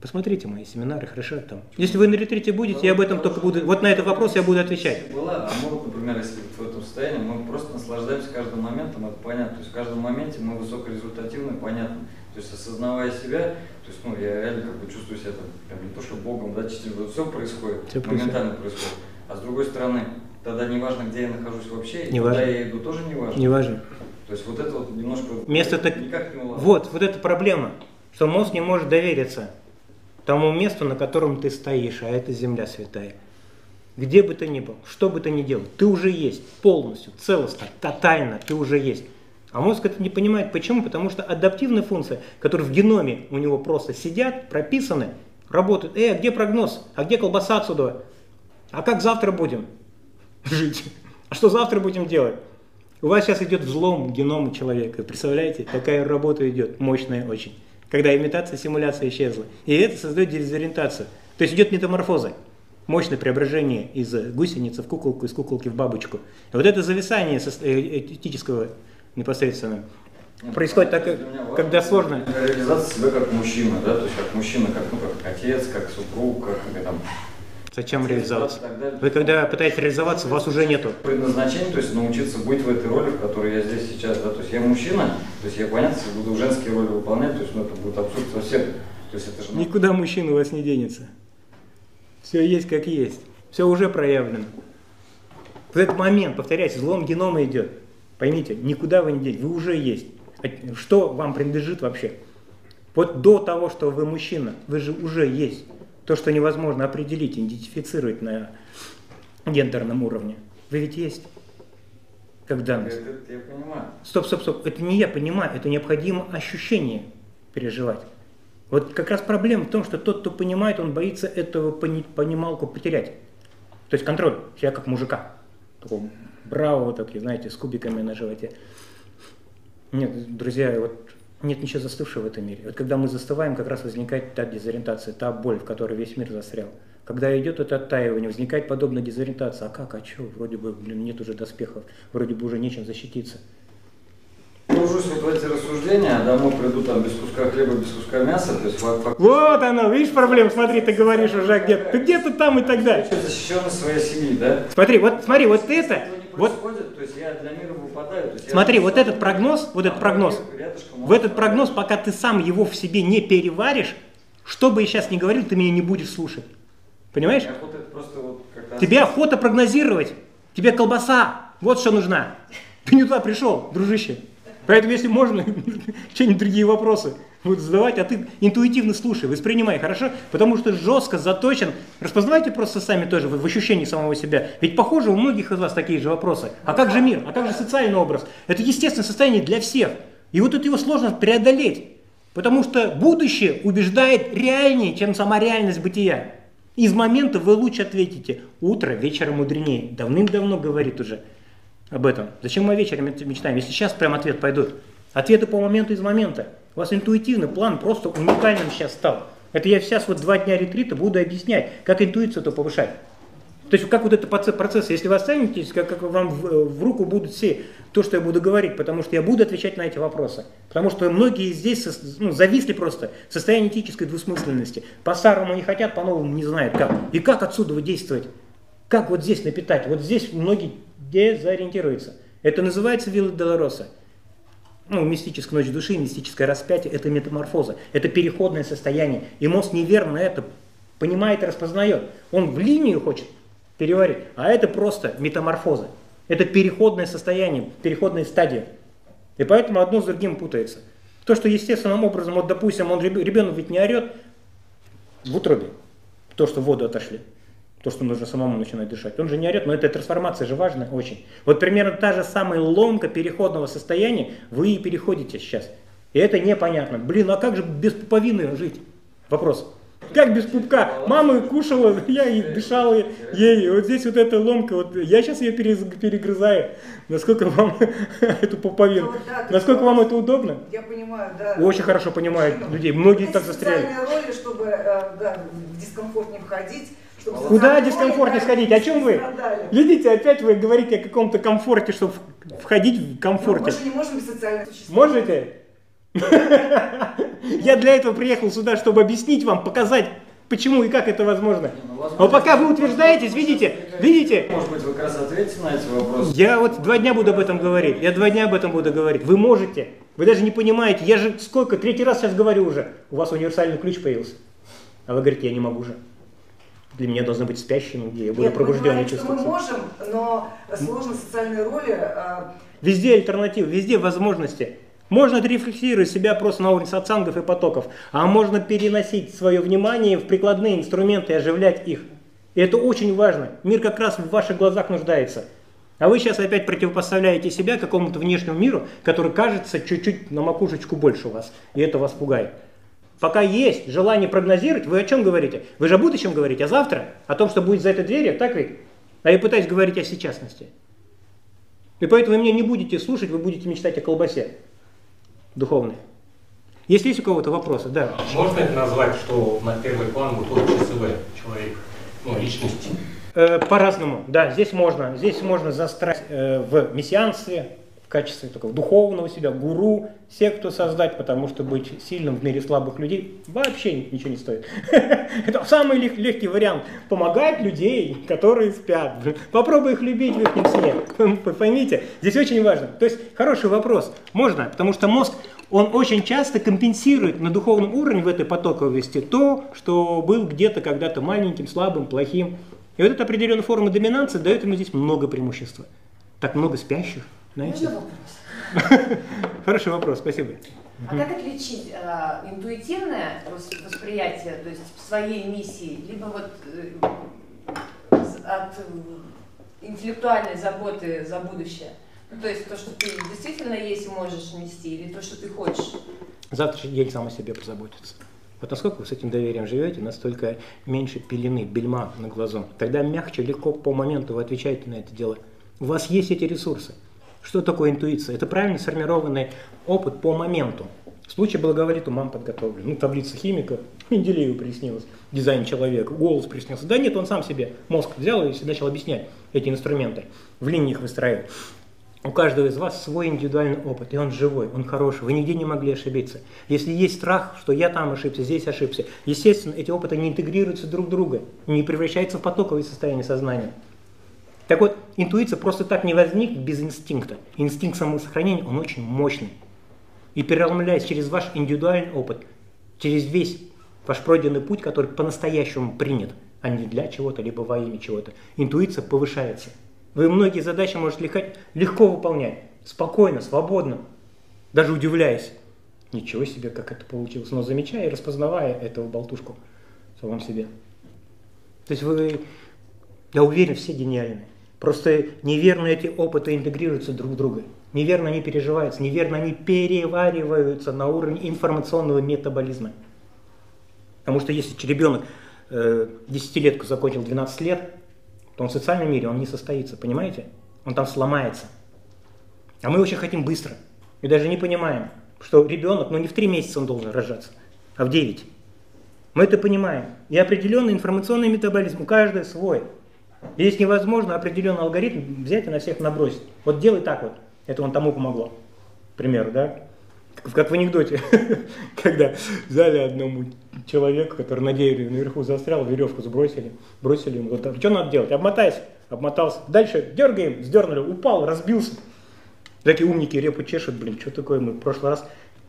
Посмотрите мои семинары, хорошо там. Если вы на ретрите будете, я об этом только буду. Вот на этот вопрос я буду отвечать. Была, а мы, например, если в этом состоянии, мы просто наслаждаемся каждым моментом, это понятно. То есть в каждом моменте мы высокорезультативны, понятно. То есть осознавая себя, то есть, ну, я реально как бы чувствую себя там, прям не то, что Богом, да, чистым, все происходит, все моментально происходит. А с другой стороны, тогда не важно, где я нахожусь вообще, не куда важно. я иду, тоже не важно. Не важно. То есть вот это вот немножко Место так... никак не улаживается. Вот, вот эта проблема, что мозг не может довериться тому месту, на котором ты стоишь, а это земля святая. Где бы ты ни был, что бы ты ни делал, ты уже есть полностью, целостно, тотально, ты уже есть. А мозг это не понимает. Почему? Потому что адаптивные функции, которые в геноме у него просто сидят, прописаны, работают. Э, а где прогноз? А где колбаса отсюда? А как завтра будем жить? А что завтра будем делать? У вас сейчас идет взлом генома человека. Представляете, какая работа идет, мощная очень когда имитация, симуляция исчезла. И это создает дезориентацию. То есть идет метаморфоза, мощное преображение из гусеницы в куколку, из куколки в бабочку. И вот это зависание э, этического непосредственно происходит так, когда сложно. Реализация себя как мужчина, да, то есть как мужчина, как, ну, как отец, как супруг, как там, Зачем реализоваться? Вы когда пытаетесь реализоваться, вас уже нету. Предназначение, то есть научиться быть в этой роли, в которой я здесь сейчас, да, то есть я мужчина, то есть я, понятно, буду женские роли выполнять, то есть ну, это будет абсурд совсем. То есть это же... Ну, Никуда мужчина у вас не денется. Все есть как есть. Все уже проявлено. В этот момент, повторяйте, злом генома идет. Поймите, никуда вы не денете, вы уже есть. А что вам принадлежит вообще? Вот до того, что вы мужчина, вы же уже есть. То, что невозможно определить, идентифицировать на гендерном уровне. Вы ведь есть. Как данность. Это, это я понимаю. Стоп, стоп, стоп. Это не я понимаю, это необходимо ощущение переживать. Вот как раз проблема в том, что тот, кто понимает, он боится этого пони, понималку потерять. То есть контроль себя как мужика. Такого бравого, такие, знаете, с кубиками на животе. Нет, друзья, вот нет ничего застывшего в этом мире. Вот когда мы застываем, как раз возникает та дезориентация, та боль, в которой весь мир застрял. Когда идет это оттаивание, возникает подобная дезориентация. А как, а что? Вроде бы, блин, нет уже доспехов, вроде бы уже нечем защититься. Погружусь вот в эти рассуждения, а домой приду там без куска хлеба, без куска мяса, то есть факт... Вот оно, видишь проблему, смотри, ты говоришь уже где-то, ты где-то там и так далее. Защищенность своей семьи, да? Смотри, вот смотри, вот это, вот, то есть я для мира выпадаю. Есть смотри, вот этот прогноз, вот этот прогноз, в этот прогноз, пока ты сам его в себе не переваришь, что бы я сейчас ни говорил, ты меня не будешь слушать. Понимаешь? Вот Тебе охота прогнозировать. Тебе колбаса. Вот что нужна. Ты не туда пришел, дружище. Поэтому, если можно, что-нибудь другие вопросы будут задавать, а ты интуитивно слушай, воспринимай, хорошо? Потому что жестко заточен. Распознавайте просто сами тоже в ощущении самого себя. Ведь похоже у многих из вас такие же вопросы. А как же мир? А как же социальный образ? Это естественное состояние для всех. И вот тут его сложно преодолеть. Потому что будущее убеждает реальнее, чем сама реальность бытия. Из момента вы лучше ответите. Утро вечера мудренее. Давным-давно говорит уже об этом. Зачем мы вечером мечтаем, если сейчас прям ответ пойдут? Ответы по моменту из момента. У вас интуитивный план просто уникальным сейчас стал. Это я сейчас вот два дня ретрита буду объяснять, как интуицию-то повышать. То есть как вот этот процесс, если вы останетесь, как, как вам в, в руку будут все то, что я буду говорить, потому что я буду отвечать на эти вопросы. Потому что многие здесь ну, зависли просто в состоянии этической двусмысленности. По-старому не хотят, по-новому не знают как. И как отсюда действовать? Как вот здесь напитать? Вот здесь многие дезориентируются. Это называется Вилла Долороса. Ну, мистическая ночь души, мистическое распятие – это метаморфоза, это переходное состояние. И мозг неверно это понимает и распознает. Он в линию хочет переварить, а это просто метаморфоза. Это переходное состояние, переходная стадия. И поэтому одно с другим путается. То, что естественным образом, вот допустим, он, ребенок ведь не орет в утробе, то, что воду отошли то, что нужно самому начинать дышать. Он же не орет, но эта трансформация же важна очень. Вот примерно та же самая ломка переходного состояния вы и переходите сейчас. И это непонятно. Блин, а как же без пуповины жить? Вопрос. Как без пупка? Мама кушала, я и дышала ей. Вот здесь вот эта ломка, вот я сейчас ее перегрызаю. Насколько вам эту пуповину? Ну, да, Насколько вам это удобно? Я понимаю, да. Очень хорошо понимаю людей. Многие так застряли. роли, чтобы э, да, в дискомфорт не входить Куда дискомфорте сходить? О чем вы? Видите, опять вы говорите о каком-то комфорте, чтобы входить в комфорте. мы же не можем социальных существ. Можете? Я для этого приехал сюда, чтобы объяснить вам, показать, почему и как это возможно. Но ну, пока вы утверждаетесь, видите, видите. Может быть, вы как раз ответите на эти вопросы. Я вот два дня буду об этом говорить. Я два дня об этом буду говорить. Вы можете. Вы даже не понимаете. Я же сколько, третий раз сейчас говорю уже. У вас универсальный ключ появился. А вы говорите, я не могу же для меня должны быть спящими, где я буду пробужденный чувствовать. Мы можем, но сложно социальные роли. А... Везде альтернативы, везде возможности. Можно отрефлексировать себя просто на уровне сатсангов и потоков, а можно переносить свое внимание в прикладные инструменты и оживлять их. И это очень важно. Мир как раз в ваших глазах нуждается. А вы сейчас опять противопоставляете себя какому-то внешнему миру, который кажется чуть-чуть на макушечку больше вас. И это вас пугает. Пока есть желание прогнозировать, вы о чем говорите? Вы же о будущем говорите, а завтра? О том, что будет за этой дверью, так ведь? А я пытаюсь говорить о сейчасности. И поэтому вы меня не будете слушать, вы будете мечтать о колбасе духовной. Если есть у кого-то вопросы, да. Можно это назвать, что на первый план выходит ЧСВ человек, ну, личности? Э, по-разному, да, здесь можно. Здесь можно застрять э, в мессианстве, в качестве такого духовного себя, гуру, секту создать, потому что быть сильным в мире слабых людей вообще ничего не стоит. Это самый легкий вариант. Помогать людей, которые спят. Попробуй их любить в их сне. Поймите, здесь очень важно. То есть хороший вопрос. Можно, потому что мозг, он очень часто компенсирует на духовном уровне в этой потоковости то, что был где-то когда-то маленьким, слабым, плохим. И вот эта определенная форма доминанции дает ему здесь много преимущества. Так много спящих, знаете? Можно вопрос? Хороший вопрос, спасибо. А как отличить э, интуитивное восприятие, то есть своей миссии, либо вот э, от э, интеллектуальной заботы за будущее? Ну, то есть то, что ты действительно есть и можешь нести, или то, что ты хочешь? Завтрашний день сам о себе позаботится. Вот насколько вы с этим доверием живете, настолько меньше пелены, бельма на глазу. Тогда мягче, легко по моменту вы отвечаете на это дело. У вас есть эти ресурсы. Что такое интуиция? Это правильно сформированный опыт по моменту. В случае благоволит умам подготовлен. Ну, таблица химика, Менделееву приснилась, дизайн человека, голос приснился. Да нет, он сам себе мозг взял и начал объяснять эти инструменты, в линиях выстраивал. У каждого из вас свой индивидуальный опыт, и он живой, он хороший, вы нигде не могли ошибиться. Если есть страх, что я там ошибся, здесь ошибся, естественно, эти опыты не интегрируются друг в друга, не превращаются в потоковое состояние сознания. Так вот, интуиция просто так не возникнет без инстинкта. Инстинкт самосохранения, он очень мощный. И переломляясь через ваш индивидуальный опыт, через весь ваш пройденный путь, который по-настоящему принят, а не для чего-то, либо во имя чего-то, интуиция повышается. Вы многие задачи можете легко, легко выполнять, спокойно, свободно, даже удивляясь. Ничего себе, как это получилось, но замечая и распознавая этого болтушку в самом себе. То есть вы, я уверен, все гениальны. Просто неверно эти опыты интегрируются друг в друга. Неверно они переживаются, неверно они перевариваются на уровне информационного метаболизма. Потому что если ребенок э, десятилетку закончил 12 лет, то он в социальном мире он не состоится, понимаете? Он там сломается. А мы очень хотим быстро. И даже не понимаем, что ребенок, ну не в 3 месяца он должен рожаться, а в 9. Мы это понимаем. И определенный информационный метаболизм, у каждого свой. Здесь невозможно определенный алгоритм взять и на всех набросить. Вот делай так вот. Это он тому помогло. К примеру, да? Как в анекдоте, когда взяли одному человеку, который на дереве наверху застрял, веревку сбросили, бросили ему. Вот, что надо делать? Обмотайся. Обмотался. Дальше дергаем, сдернули, упал, разбился. Такие умники репу чешут, блин, что такое мы в прошлый раз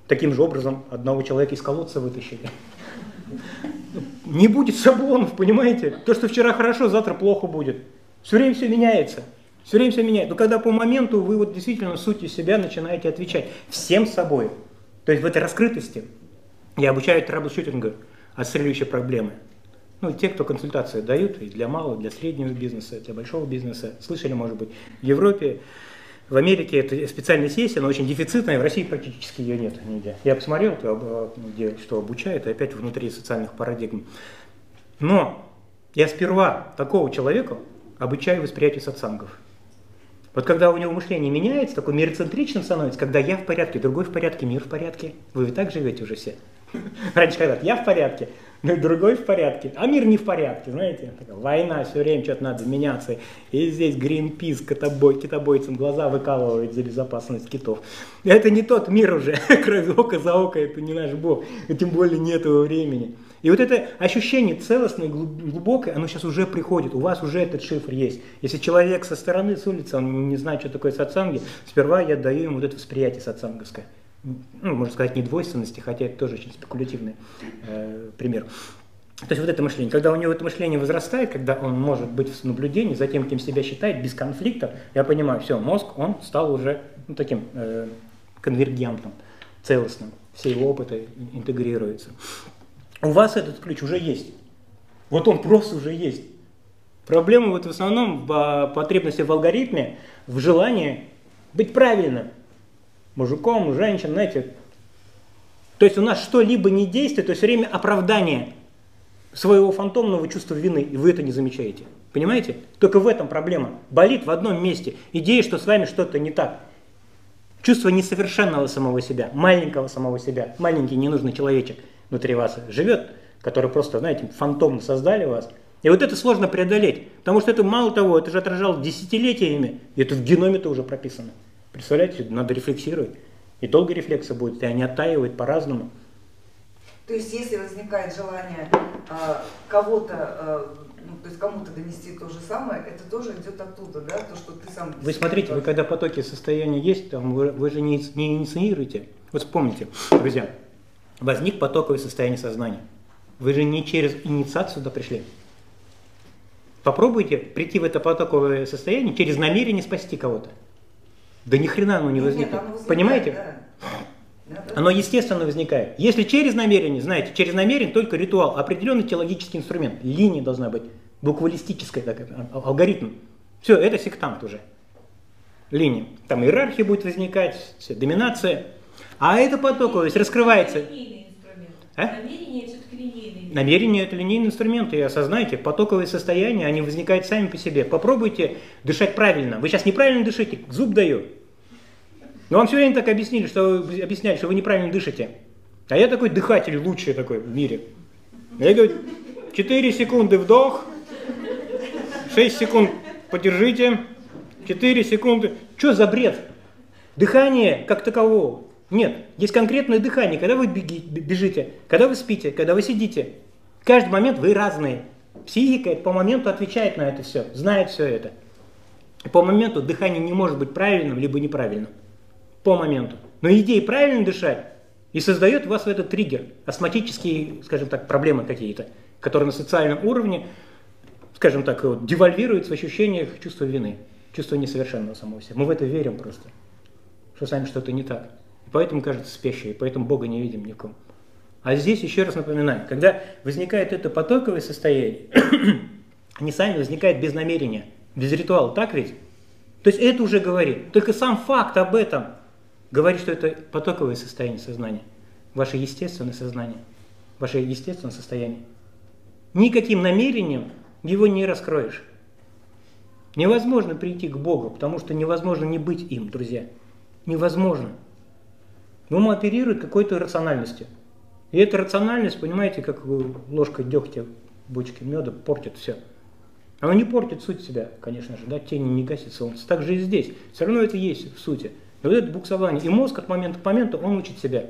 таким же образом одного человека из колодца вытащили. Не будет шаблонов, понимаете? То, что вчера хорошо, завтра плохо будет. Все время все меняется. Все время все меняется. Но когда по моменту вы вот действительно сутью себя начинаете отвечать всем собой, то есть в этой раскрытости, я обучаю troubleshooting у, отстреливающие проблемы. Ну, те, кто консультации дают, и для малого, для среднего бизнеса, для большого бизнеса, слышали, может быть, в Европе в Америке это специальность есть, она очень дефицитная, в России практически ее нет нигде. Я посмотрел, где, что обучают, и опять внутри социальных парадигм. Но я сперва такого человека обучаю восприятию сатсангов. Вот когда у него мышление меняется, такой мироцентричным становится, когда я в порядке, другой в порядке, мир в порядке. Вы ведь так живете уже все. Раньше когда я в порядке, но другой в порядке, а мир не в порядке, знаете. Война, все время что-то надо меняться. И здесь Гринпис китобой, китобойцам глаза выкалывает за безопасность китов. Это не тот мир уже, кроме ока за око, это не наш Бог, и тем более не этого времени. И вот это ощущение целостное, глубокое, оно сейчас уже приходит, у вас уже этот шифр есть. Если человек со стороны, с улицы, он не знает, что такое сатсанги, сперва я даю ему вот это восприятие сатсанговское ну, можно сказать, недвойственности, хотя это тоже очень спекулятивный э, пример. То есть вот это мышление. Когда у него это мышление возрастает, когда он может быть в наблюдении за тем, кем себя считает, без конфликта, я понимаю, все, мозг, он стал уже ну, таким э, конвергентом, целостным. Все его опыты интегрируются. У вас этот ключ уже есть. Вот он просто уже есть. Проблема вот в основном в а, потребности в алгоритме, в желании быть правильным мужиком, женщин, знаете. То есть у нас что-либо не действует, то есть время оправдание своего фантомного чувства вины, и вы это не замечаете. Понимаете? Только в этом проблема. Болит в одном месте. Идея, что с вами что-то не так. Чувство несовершенного самого себя, маленького самого себя, маленький ненужный человечек внутри вас живет, который просто, знаете, фантомно создали вас. И вот это сложно преодолеть, потому что это мало того, это же отражалось десятилетиями, и это в геноме-то уже прописано. Представляете, надо рефлексировать. И долго рефлекса будет, и они оттаивают по-разному. То есть, если возникает желание э, кого-то, э, ну, то есть кому-то донести то же самое, это тоже идет оттуда, да, то, что ты сам... Вы смотрите, вы когда потоки состояния есть, там вы, вы же не, не инициируете. Вот вспомните, друзья, возник потоковое состояние сознания. Вы же не через инициацию туда пришли. Попробуйте прийти в это потоковое состояние через намерение спасти кого-то. Да ни хрена оно не возникнет. Нет, оно возникает, Понимаете? Да. Оно естественно возникает. Если через намерение, знаете, через намерение только ритуал, определенный теологический инструмент, линия должна быть, буквалистическая, так, а, алгоритм. Все, это сектант уже. Линия. Там иерархия будет возникать, все, доминация. А это потоковость раскрывается. А? Намерение все-таки линейный. Намерение это линейный инструмент, и осознайте, потоковые состояния, они возникают сами по себе. Попробуйте дышать правильно. Вы сейчас неправильно дышите, зуб даю. Но вам все время так объяснили, что вы объясняли, что вы неправильно дышите. А я такой дыхатель лучший такой в мире. Я говорю, 4 секунды вдох, 6 секунд подержите, 4 секунды. Что за бред? Дыхание как такового. Нет, есть конкретное дыхание, когда вы бежите, когда вы спите, когда вы сидите. Каждый момент вы разные. Психика по моменту отвечает на это все, знает все это. По моменту дыхание не может быть правильным либо неправильным по моменту. Но идея правильно дышать и создает у вас в этот триггер, астматические, скажем так, проблемы какие-то, которые на социальном уровне, скажем так, вот, девальвируют в ощущениях чувства вины, чувства несовершенного самого себя. Мы в это верим просто, что с нами что-то не так. И поэтому кажется спящие, поэтому Бога не видим ни в ком. А здесь еще раз напоминаю, когда возникает это потоковое состояние, они сами возникают без намерения, без ритуала, так ведь? То есть это уже говорит. Только сам факт об этом говорит, что это потоковое состояние сознания, ваше естественное сознание, ваше естественное состояние. Никаким намерением его не раскроешь. Невозможно прийти к Богу, потому что невозможно не быть им, друзья. Невозможно. Ум оперирует какой-то рациональностью. И эта рациональность, понимаете, как ложка дегтя в бочке меда портит все. Оно не портит суть себя, конечно же, да, тени не гасит солнце. Так же и здесь. Все равно это есть в сути. И вот это буксование. И мозг от момента к моменту, он учит себя.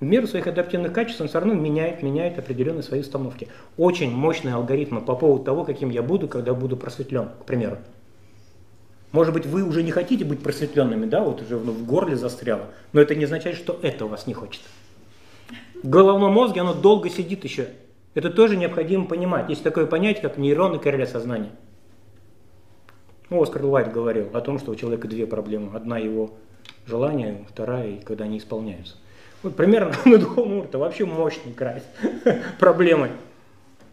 В меру своих адаптивных качеств он все равно меняет, меняет определенные свои установки. Очень мощные алгоритмы по поводу того, каким я буду, когда буду просветлен, к примеру. Может быть, вы уже не хотите быть просветленными, да, вот уже в горле застряло, но это не означает, что это у вас не хочет. В головном мозге оно долго сидит еще. Это тоже необходимо понимать. Есть такое понятие, как нейронный корреля сознания. Ну, Оскар Уайт говорил о том, что у человека две проблемы. Одна его желание, вторая, когда они исполняются. Вот примерно на духовном уровне вообще мощный край проблемы.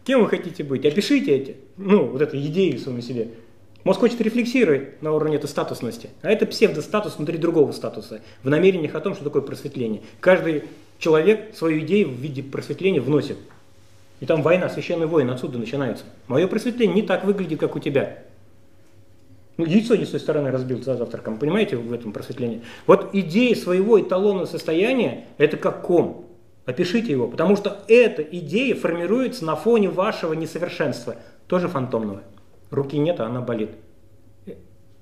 Кем вы хотите быть? Опишите эти, ну, вот эту идею самому себе. Мозг хочет рефлексировать на уровне этой статусности, а это псевдостатус внутри другого статуса, в намерениях о том, что такое просветление. Каждый человек свою идею в виде просветления вносит. И там война, священный воин отсюда начинается. Мое просветление не так выглядит, как у тебя. Ну, яйцо не с той стороны разбил за завтраком. Понимаете в этом просветлении? Вот идея своего эталонного состояния – это как ком. Опишите его, потому что эта идея формируется на фоне вашего несовершенства, тоже фантомного. Руки нет, а она болит.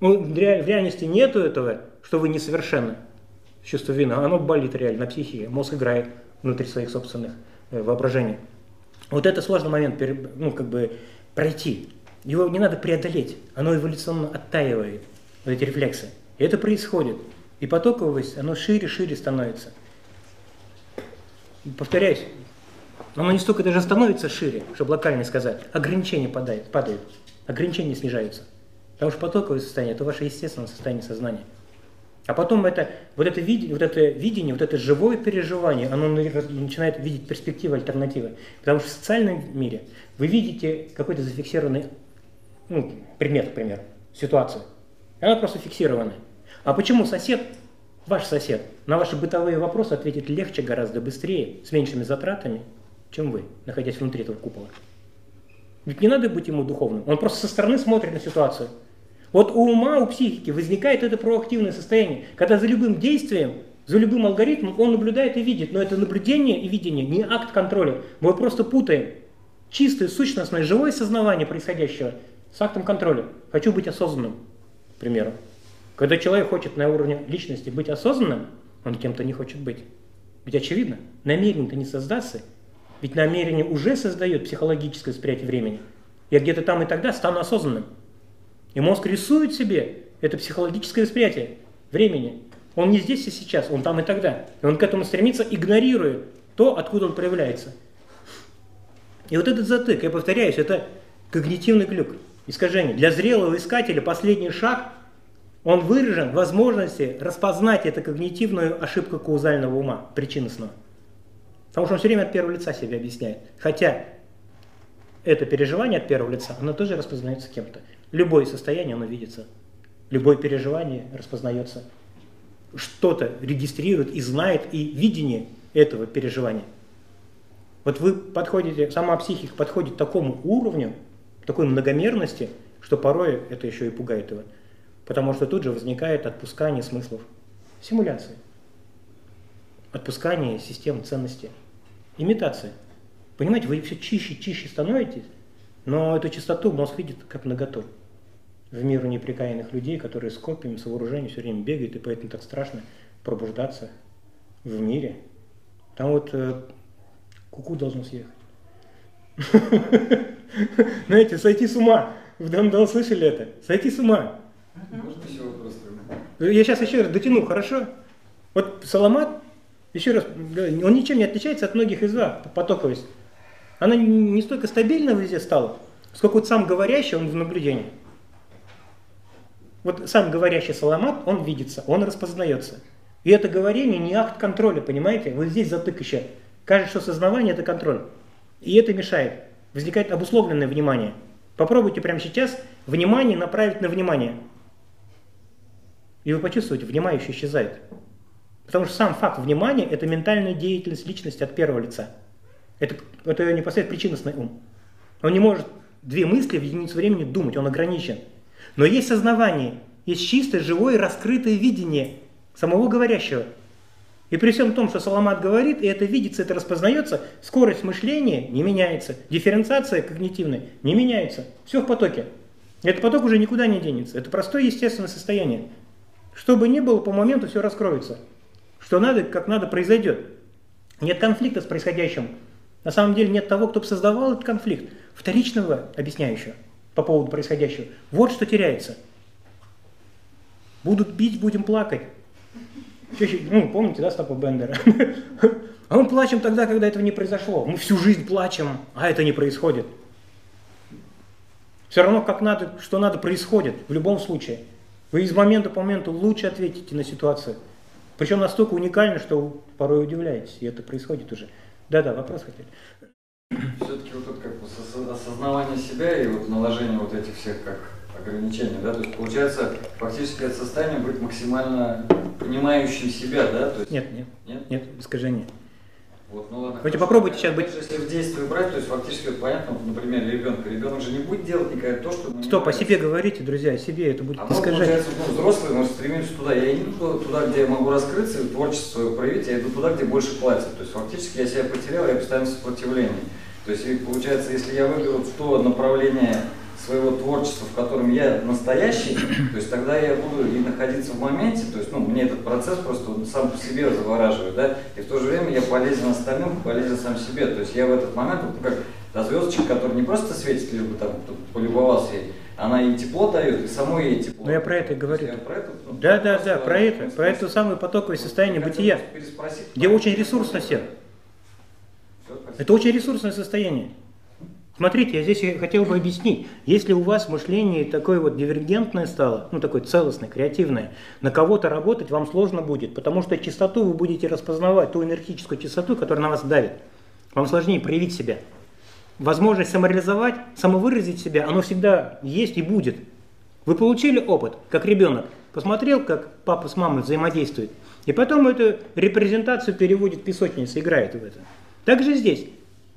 Ну, в реальности нету этого, что вы несовершенны. Чувство вины, оно болит реально на. Мозг играет внутри своих собственных э, воображений. Вот это сложный момент, ну, как бы пройти. Его не надо преодолеть, оно эволюционно оттаивает, вот эти рефлексы. И это происходит. И потоковость, оно шире-шире становится. Повторяюсь, оно не столько даже становится шире, чтобы локально сказать, ограничения падают, падают ограничения снижаются. Потому что потоковое состояние – это ваше естественное состояние сознания. А потом это, вот, это видение, вот это видение, вот это живое переживание, оно начинает видеть перспективы, альтернативы. Потому что в социальном мире вы видите какой-то зафиксированный ну, предмет, к примеру, ситуацию. Она просто фиксированная. А почему сосед, ваш сосед, на ваши бытовые вопросы ответит легче, гораздо быстрее, с меньшими затратами, чем вы, находясь внутри этого купола? Ведь не надо быть ему духовным. Он просто со стороны смотрит на ситуацию. Вот у ума, у психики возникает это проактивное состояние, когда за любым действием, за любым алгоритмом он наблюдает и видит. Но это наблюдение и видение не акт контроля. Мы просто путаем чистое, сущностное, живое сознавание происходящего с актом контроля. Хочу быть осознанным, к примеру. Когда человек хочет на уровне личности быть осознанным, он кем-то не хочет быть. Ведь очевидно, намерение-то не создаться – ведь намерение уже создает психологическое восприятие времени. Я где-то там и тогда стану осознанным. И мозг рисует себе это психологическое восприятие времени. Он не здесь и сейчас, он там и тогда. И он к этому стремится, игнорируя то, откуда он проявляется. И вот этот затык, я повторяюсь, это когнитивный глюк, искажение. Для зрелого искателя последний шаг, он выражен в возможности распознать эту когнитивную ошибку каузального ума, причинностного. Потому что он все время от первого лица себя объясняет. Хотя это переживание от первого лица, оно тоже распознается кем-то. Любое состояние, оно видится. Любое переживание распознается. Что-то регистрирует и знает, и видение этого переживания. Вот вы подходите, сама психика подходит к такому уровню, такой многомерности, что порой это еще и пугает его. Потому что тут же возникает отпускание смыслов. Симуляции. Отпускание систем ценностей. Имитация. Понимаете, вы все чище, чище становитесь, но эту чистоту мозг видит как наготу. В миру неприкаянных людей, которые с копьями, с вооружением все время бегают, и поэтому так страшно пробуждаться в мире. Там вот э, куку должен съехать. Знаете, сойти с ума. Вы давно слышали это? Сойти с ума. Можно еще вопрос? Я сейчас еще раз дотяну, хорошо? Вот Саламат еще раз, он ничем не отличается от многих из вас, потоковость. Она не столько стабильна везде стала, сколько вот сам говорящий, он в наблюдении. Вот сам говорящий саламат, он видится, он распознается. И это говорение не акт контроля, понимаете? Вот здесь затык еще. Кажется, что сознавание – это контроль. И это мешает. Возникает обусловленное внимание. Попробуйте прямо сейчас внимание направить на внимание. И вы почувствуете, внимающий исчезает. Потому что сам факт внимания – это ментальная деятельность личности от первого лица. Это, это непосредственно причинностный ум. Он не может две мысли в единицу времени думать, он ограничен. Но есть сознавание, есть чистое, живое, раскрытое видение самого говорящего. И при всем том, что Саламат говорит, и это видится, это распознается, скорость мышления не меняется, дифференциация когнитивная не меняется. Все в потоке. Этот поток уже никуда не денется. Это простое естественное состояние. Что бы ни было, по моменту все раскроется. Что надо, как надо, произойдет. Нет конфликта с происходящим. На самом деле нет того, кто бы создавал этот конфликт, вторичного объясняющего по поводу происходящего. Вот что теряется. Будут бить, будем плакать. Ну, помните, да, Стопа Бендера? А мы плачем тогда, когда этого не произошло. Мы всю жизнь плачем, а это не происходит. Все равно, как надо, что надо, происходит в любом случае. Вы из момента по моменту лучше ответите на ситуацию. Причем настолько уникально, что порой удивляетесь, и это происходит уже. Да-да, вопрос хотели. Все-таки вот это как бы осознавание себя и вот наложение вот этих всех как ограничений, да, то есть получается фактически это состояние быть максимально понимающим себя, да? То есть... Нет, нет, нет, нет, искажение. Вот, ну ладно. Давайте попробуйте сейчас быть... Если в действии брать, то есть фактически вот понятно, вот, например, ребенка. Ребенок же не будет делать никогда то, что... Стоп, о себе говорите, друзья, о себе это будет а искажение. получается, ну, взрослый, мы стремимся туда. Я иду туда, где я могу раскрыться, творчество свое проявить, я иду туда, где больше платят. То есть фактически я себя потерял, я постоянно в сопротивлении. То есть получается, если я выберу то направление своего творчества, в котором я настоящий, то есть тогда я буду и находиться в моменте, то есть ну, мне этот процесс просто сам по себе завораживает, да, и в то же время я полезен остальным, полезен сам себе, то есть я в этот момент, вот, как та звездочка, которая не просто светит, лишь бы там полюбовался ей, она и тепло дает, и самой ей тепло. Ну я про это и говорю. Про это, ну, да, да, да, про это, про это самое потоковое состояние бытия, где очень ресурсно все. Это очень ресурсное состояние. Смотрите, я здесь хотел бы объяснить, если у вас мышление такое вот дивергентное стало, ну такое целостное, креативное, на кого-то работать вам сложно будет, потому что частоту вы будете распознавать, ту энергетическую частоту, которая на вас давит. Вам сложнее проявить себя. Возможность самореализовать, самовыразить себя, оно всегда есть и будет. Вы получили опыт, как ребенок, посмотрел, как папа с мамой взаимодействуют, и потом эту репрезентацию переводит в песочницу, играет в это. Так же здесь.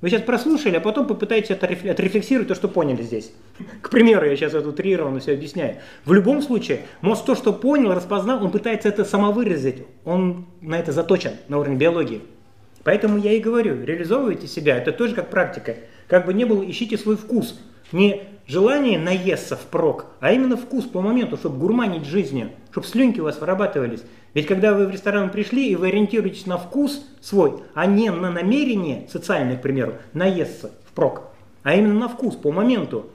Вы сейчас прослушали, а потом попытаетесь отрефлексировать то, что поняли здесь. К примеру, я сейчас это утрированно все объясняю. В любом случае, мозг то, что понял, распознал, он пытается это самовыразить. Он на это заточен на уровне биологии. Поэтому я и говорю, реализовывайте себя, это тоже как практика. Как бы не было, ищите свой вкус. Не желание наесться впрок, а именно вкус по моменту, чтобы гурманить жизнью, чтобы слюнки у вас вырабатывались. Ведь когда вы в ресторан пришли и вы ориентируетесь на вкус свой, а не на намерение социальное, к примеру, наесться впрок, а именно на вкус по моменту,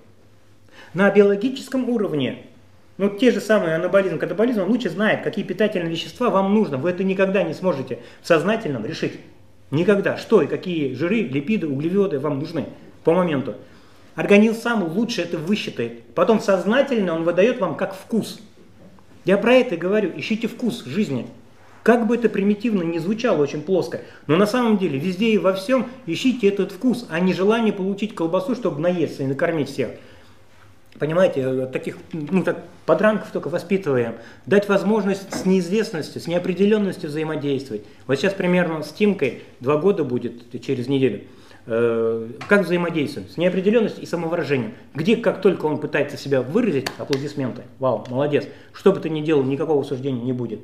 на биологическом уровне, ну, те же самые анаболизм, катаболизм, он лучше знает, какие питательные вещества вам нужно. Вы это никогда не сможете в сознательном решить. Никогда. Что и какие жиры, липиды, углеводы вам нужны по моменту. Организм сам лучше это высчитает. Потом сознательно он выдает вам как вкус. Я про это говорю. Ищите вкус жизни. Как бы это примитивно не звучало, очень плоско, но на самом деле везде и во всем ищите этот вкус, а не желание получить колбасу, чтобы наесться и накормить всех. Понимаете, э, таких ну, так, подранков только воспитываем. Дать возможность с неизвестностью, с неопределенностью взаимодействовать. Вот сейчас примерно с Тимкой два года будет через неделю. Э, как взаимодействуем? С неопределенностью и самовыражением. Где, как только он пытается себя выразить, аплодисменты. Вау, молодец. Что бы ты ни делал, никакого суждения не будет.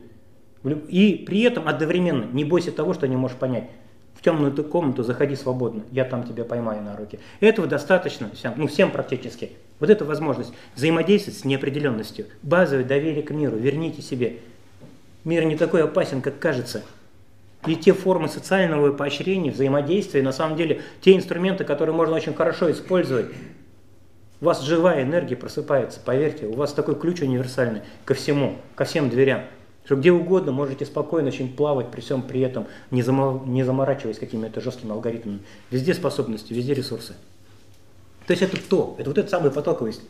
И при этом одновременно не бойся того, что не можешь понять. В темную комнату заходи свободно, я там тебя поймаю на руки. Этого достаточно всем, ну всем практически. Вот эта возможность взаимодействовать с неопределенностью. Базовое доверие к миру, верните себе. Мир не такой опасен, как кажется. И те формы социального поощрения, взаимодействия, на самом деле, те инструменты, которые можно очень хорошо использовать. У вас живая энергия просыпается, поверьте, у вас такой ключ универсальный ко всему, ко всем дверям. Что где угодно можете спокойно очень плавать, при всем при этом не, зам, не заморачиваясь какими-то жесткими алгоритмами. Везде способности, везде ресурсы. То есть это то, это вот эта самая потоковость.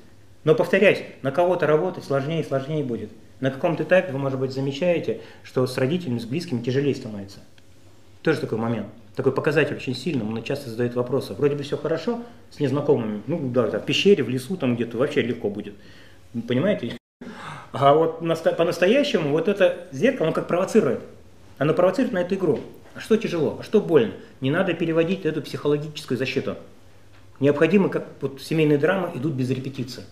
Но повторяюсь, на кого-то работать сложнее и сложнее будет. На каком-то этапе вы, может быть, замечаете, что с родителями, с близкими тяжелее становится. Тоже такой момент. Такой показатель очень сильный, он часто задает вопросы. Вроде бы все хорошо с незнакомыми, ну да, в пещере, в лесу там где-то вообще легко будет. Понимаете? А вот по-настоящему вот это зеркало, оно как провоцирует. Оно провоцирует на эту игру. А что тяжело, а что больно? Не надо переводить эту психологическую защиту. Необходимо, как вот семейные драмы идут без репетиции.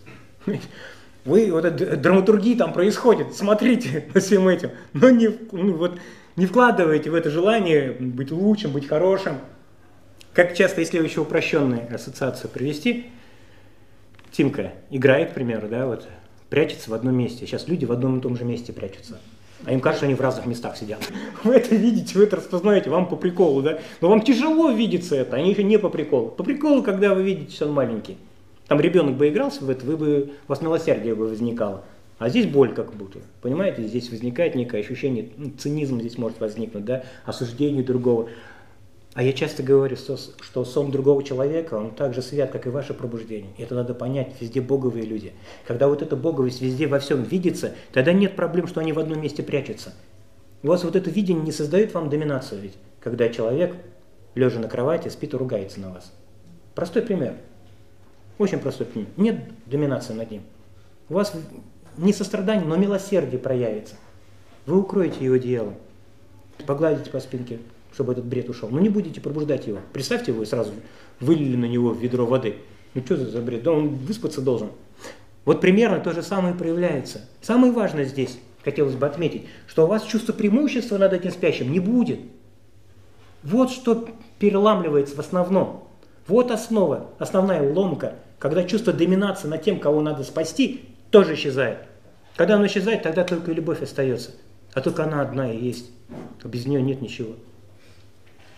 Вы, вот эта драматургия там происходит, смотрите за всем этим. Но не, ну, вот, Не вкладывайте в это желание быть лучшим, быть хорошим. Как часто, если еще упрощенную ассоциацию привести, Тимка играет, к примеру, да, вот, прячется в одном месте. Сейчас люди в одном и том же месте прячутся. А им кажется, что они в разных местах сидят. Вы это видите, вы это распознаете, вам по приколу, да? Но вам тяжело видеться это, они еще не по приколу. По приколу, когда вы видите, что он маленький. Там ребенок бы игрался в это, вы бы, у вас милосердие бы возникало. А здесь боль как будто. Понимаете, здесь возникает некое ощущение, ну, цинизм здесь может возникнуть, да, осуждение другого. А я часто говорю, что, что сон другого человека, он так же свят, как и ваше пробуждение. Это надо понять, везде боговые люди. Когда вот эта боговость везде во всем видится, тогда нет проблем, что они в одном месте прячутся. У вас вот это видение не создает вам доминацию ведь, когда человек, лежа на кровати, спит и ругается на вас. Простой пример. Очень простой пример. Нет доминации над ним. У вас не сострадание, но милосердие проявится. Вы укроете его одеялом, погладите по спинке, чтобы этот бред ушел. Но не будете пробуждать его. Представьте, вы сразу вылили на него ведро воды. Ну что за бред? Да он выспаться должен. Вот примерно то же самое проявляется. Самое важное здесь, хотелось бы отметить, что у вас чувство преимущества над этим спящим не будет. Вот что переламливается в основном. Вот основа, основная ломка, когда чувство доминации над тем, кого надо спасти, тоже исчезает. Когда оно исчезает, тогда только любовь остается. А только она одна и есть. Без нее нет ничего.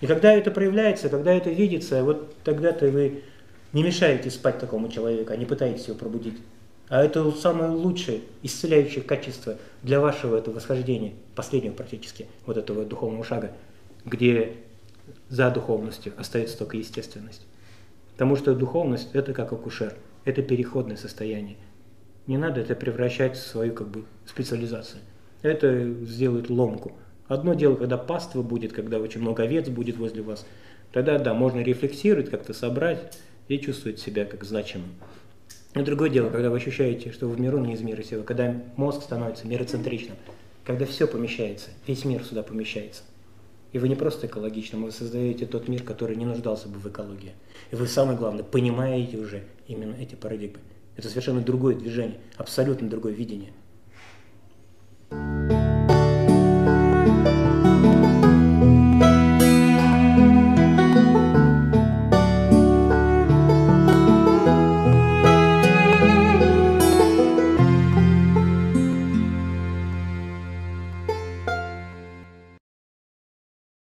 И когда это проявляется, когда это видится, вот тогда-то вы не мешаете спать такому человеку, а не пытаетесь его пробудить. А это самое лучшее исцеляющее качество для вашего этого восхождения, последнего практически, вот этого духовного шага, где за духовностью остается только естественность. Потому что духовность – это как акушер, это переходное состояние. Не надо это превращать в свою как бы специализацию. Это сделает ломку. Одно дело, когда паства будет, когда очень много овец будет возле вас, тогда да, можно рефлексировать, как-то собрать и чувствовать себя как значимым. Но другое дело, когда вы ощущаете, что вы в миру не из мира сего, когда мозг становится мироцентричным, когда все помещается, весь мир сюда помещается. И вы не просто экологичным, вы создаете тот мир, который не нуждался бы в экологии. И вы, самое главное, понимаете уже именно эти парадигмы. Это совершенно другое движение, абсолютно другое видение. thank you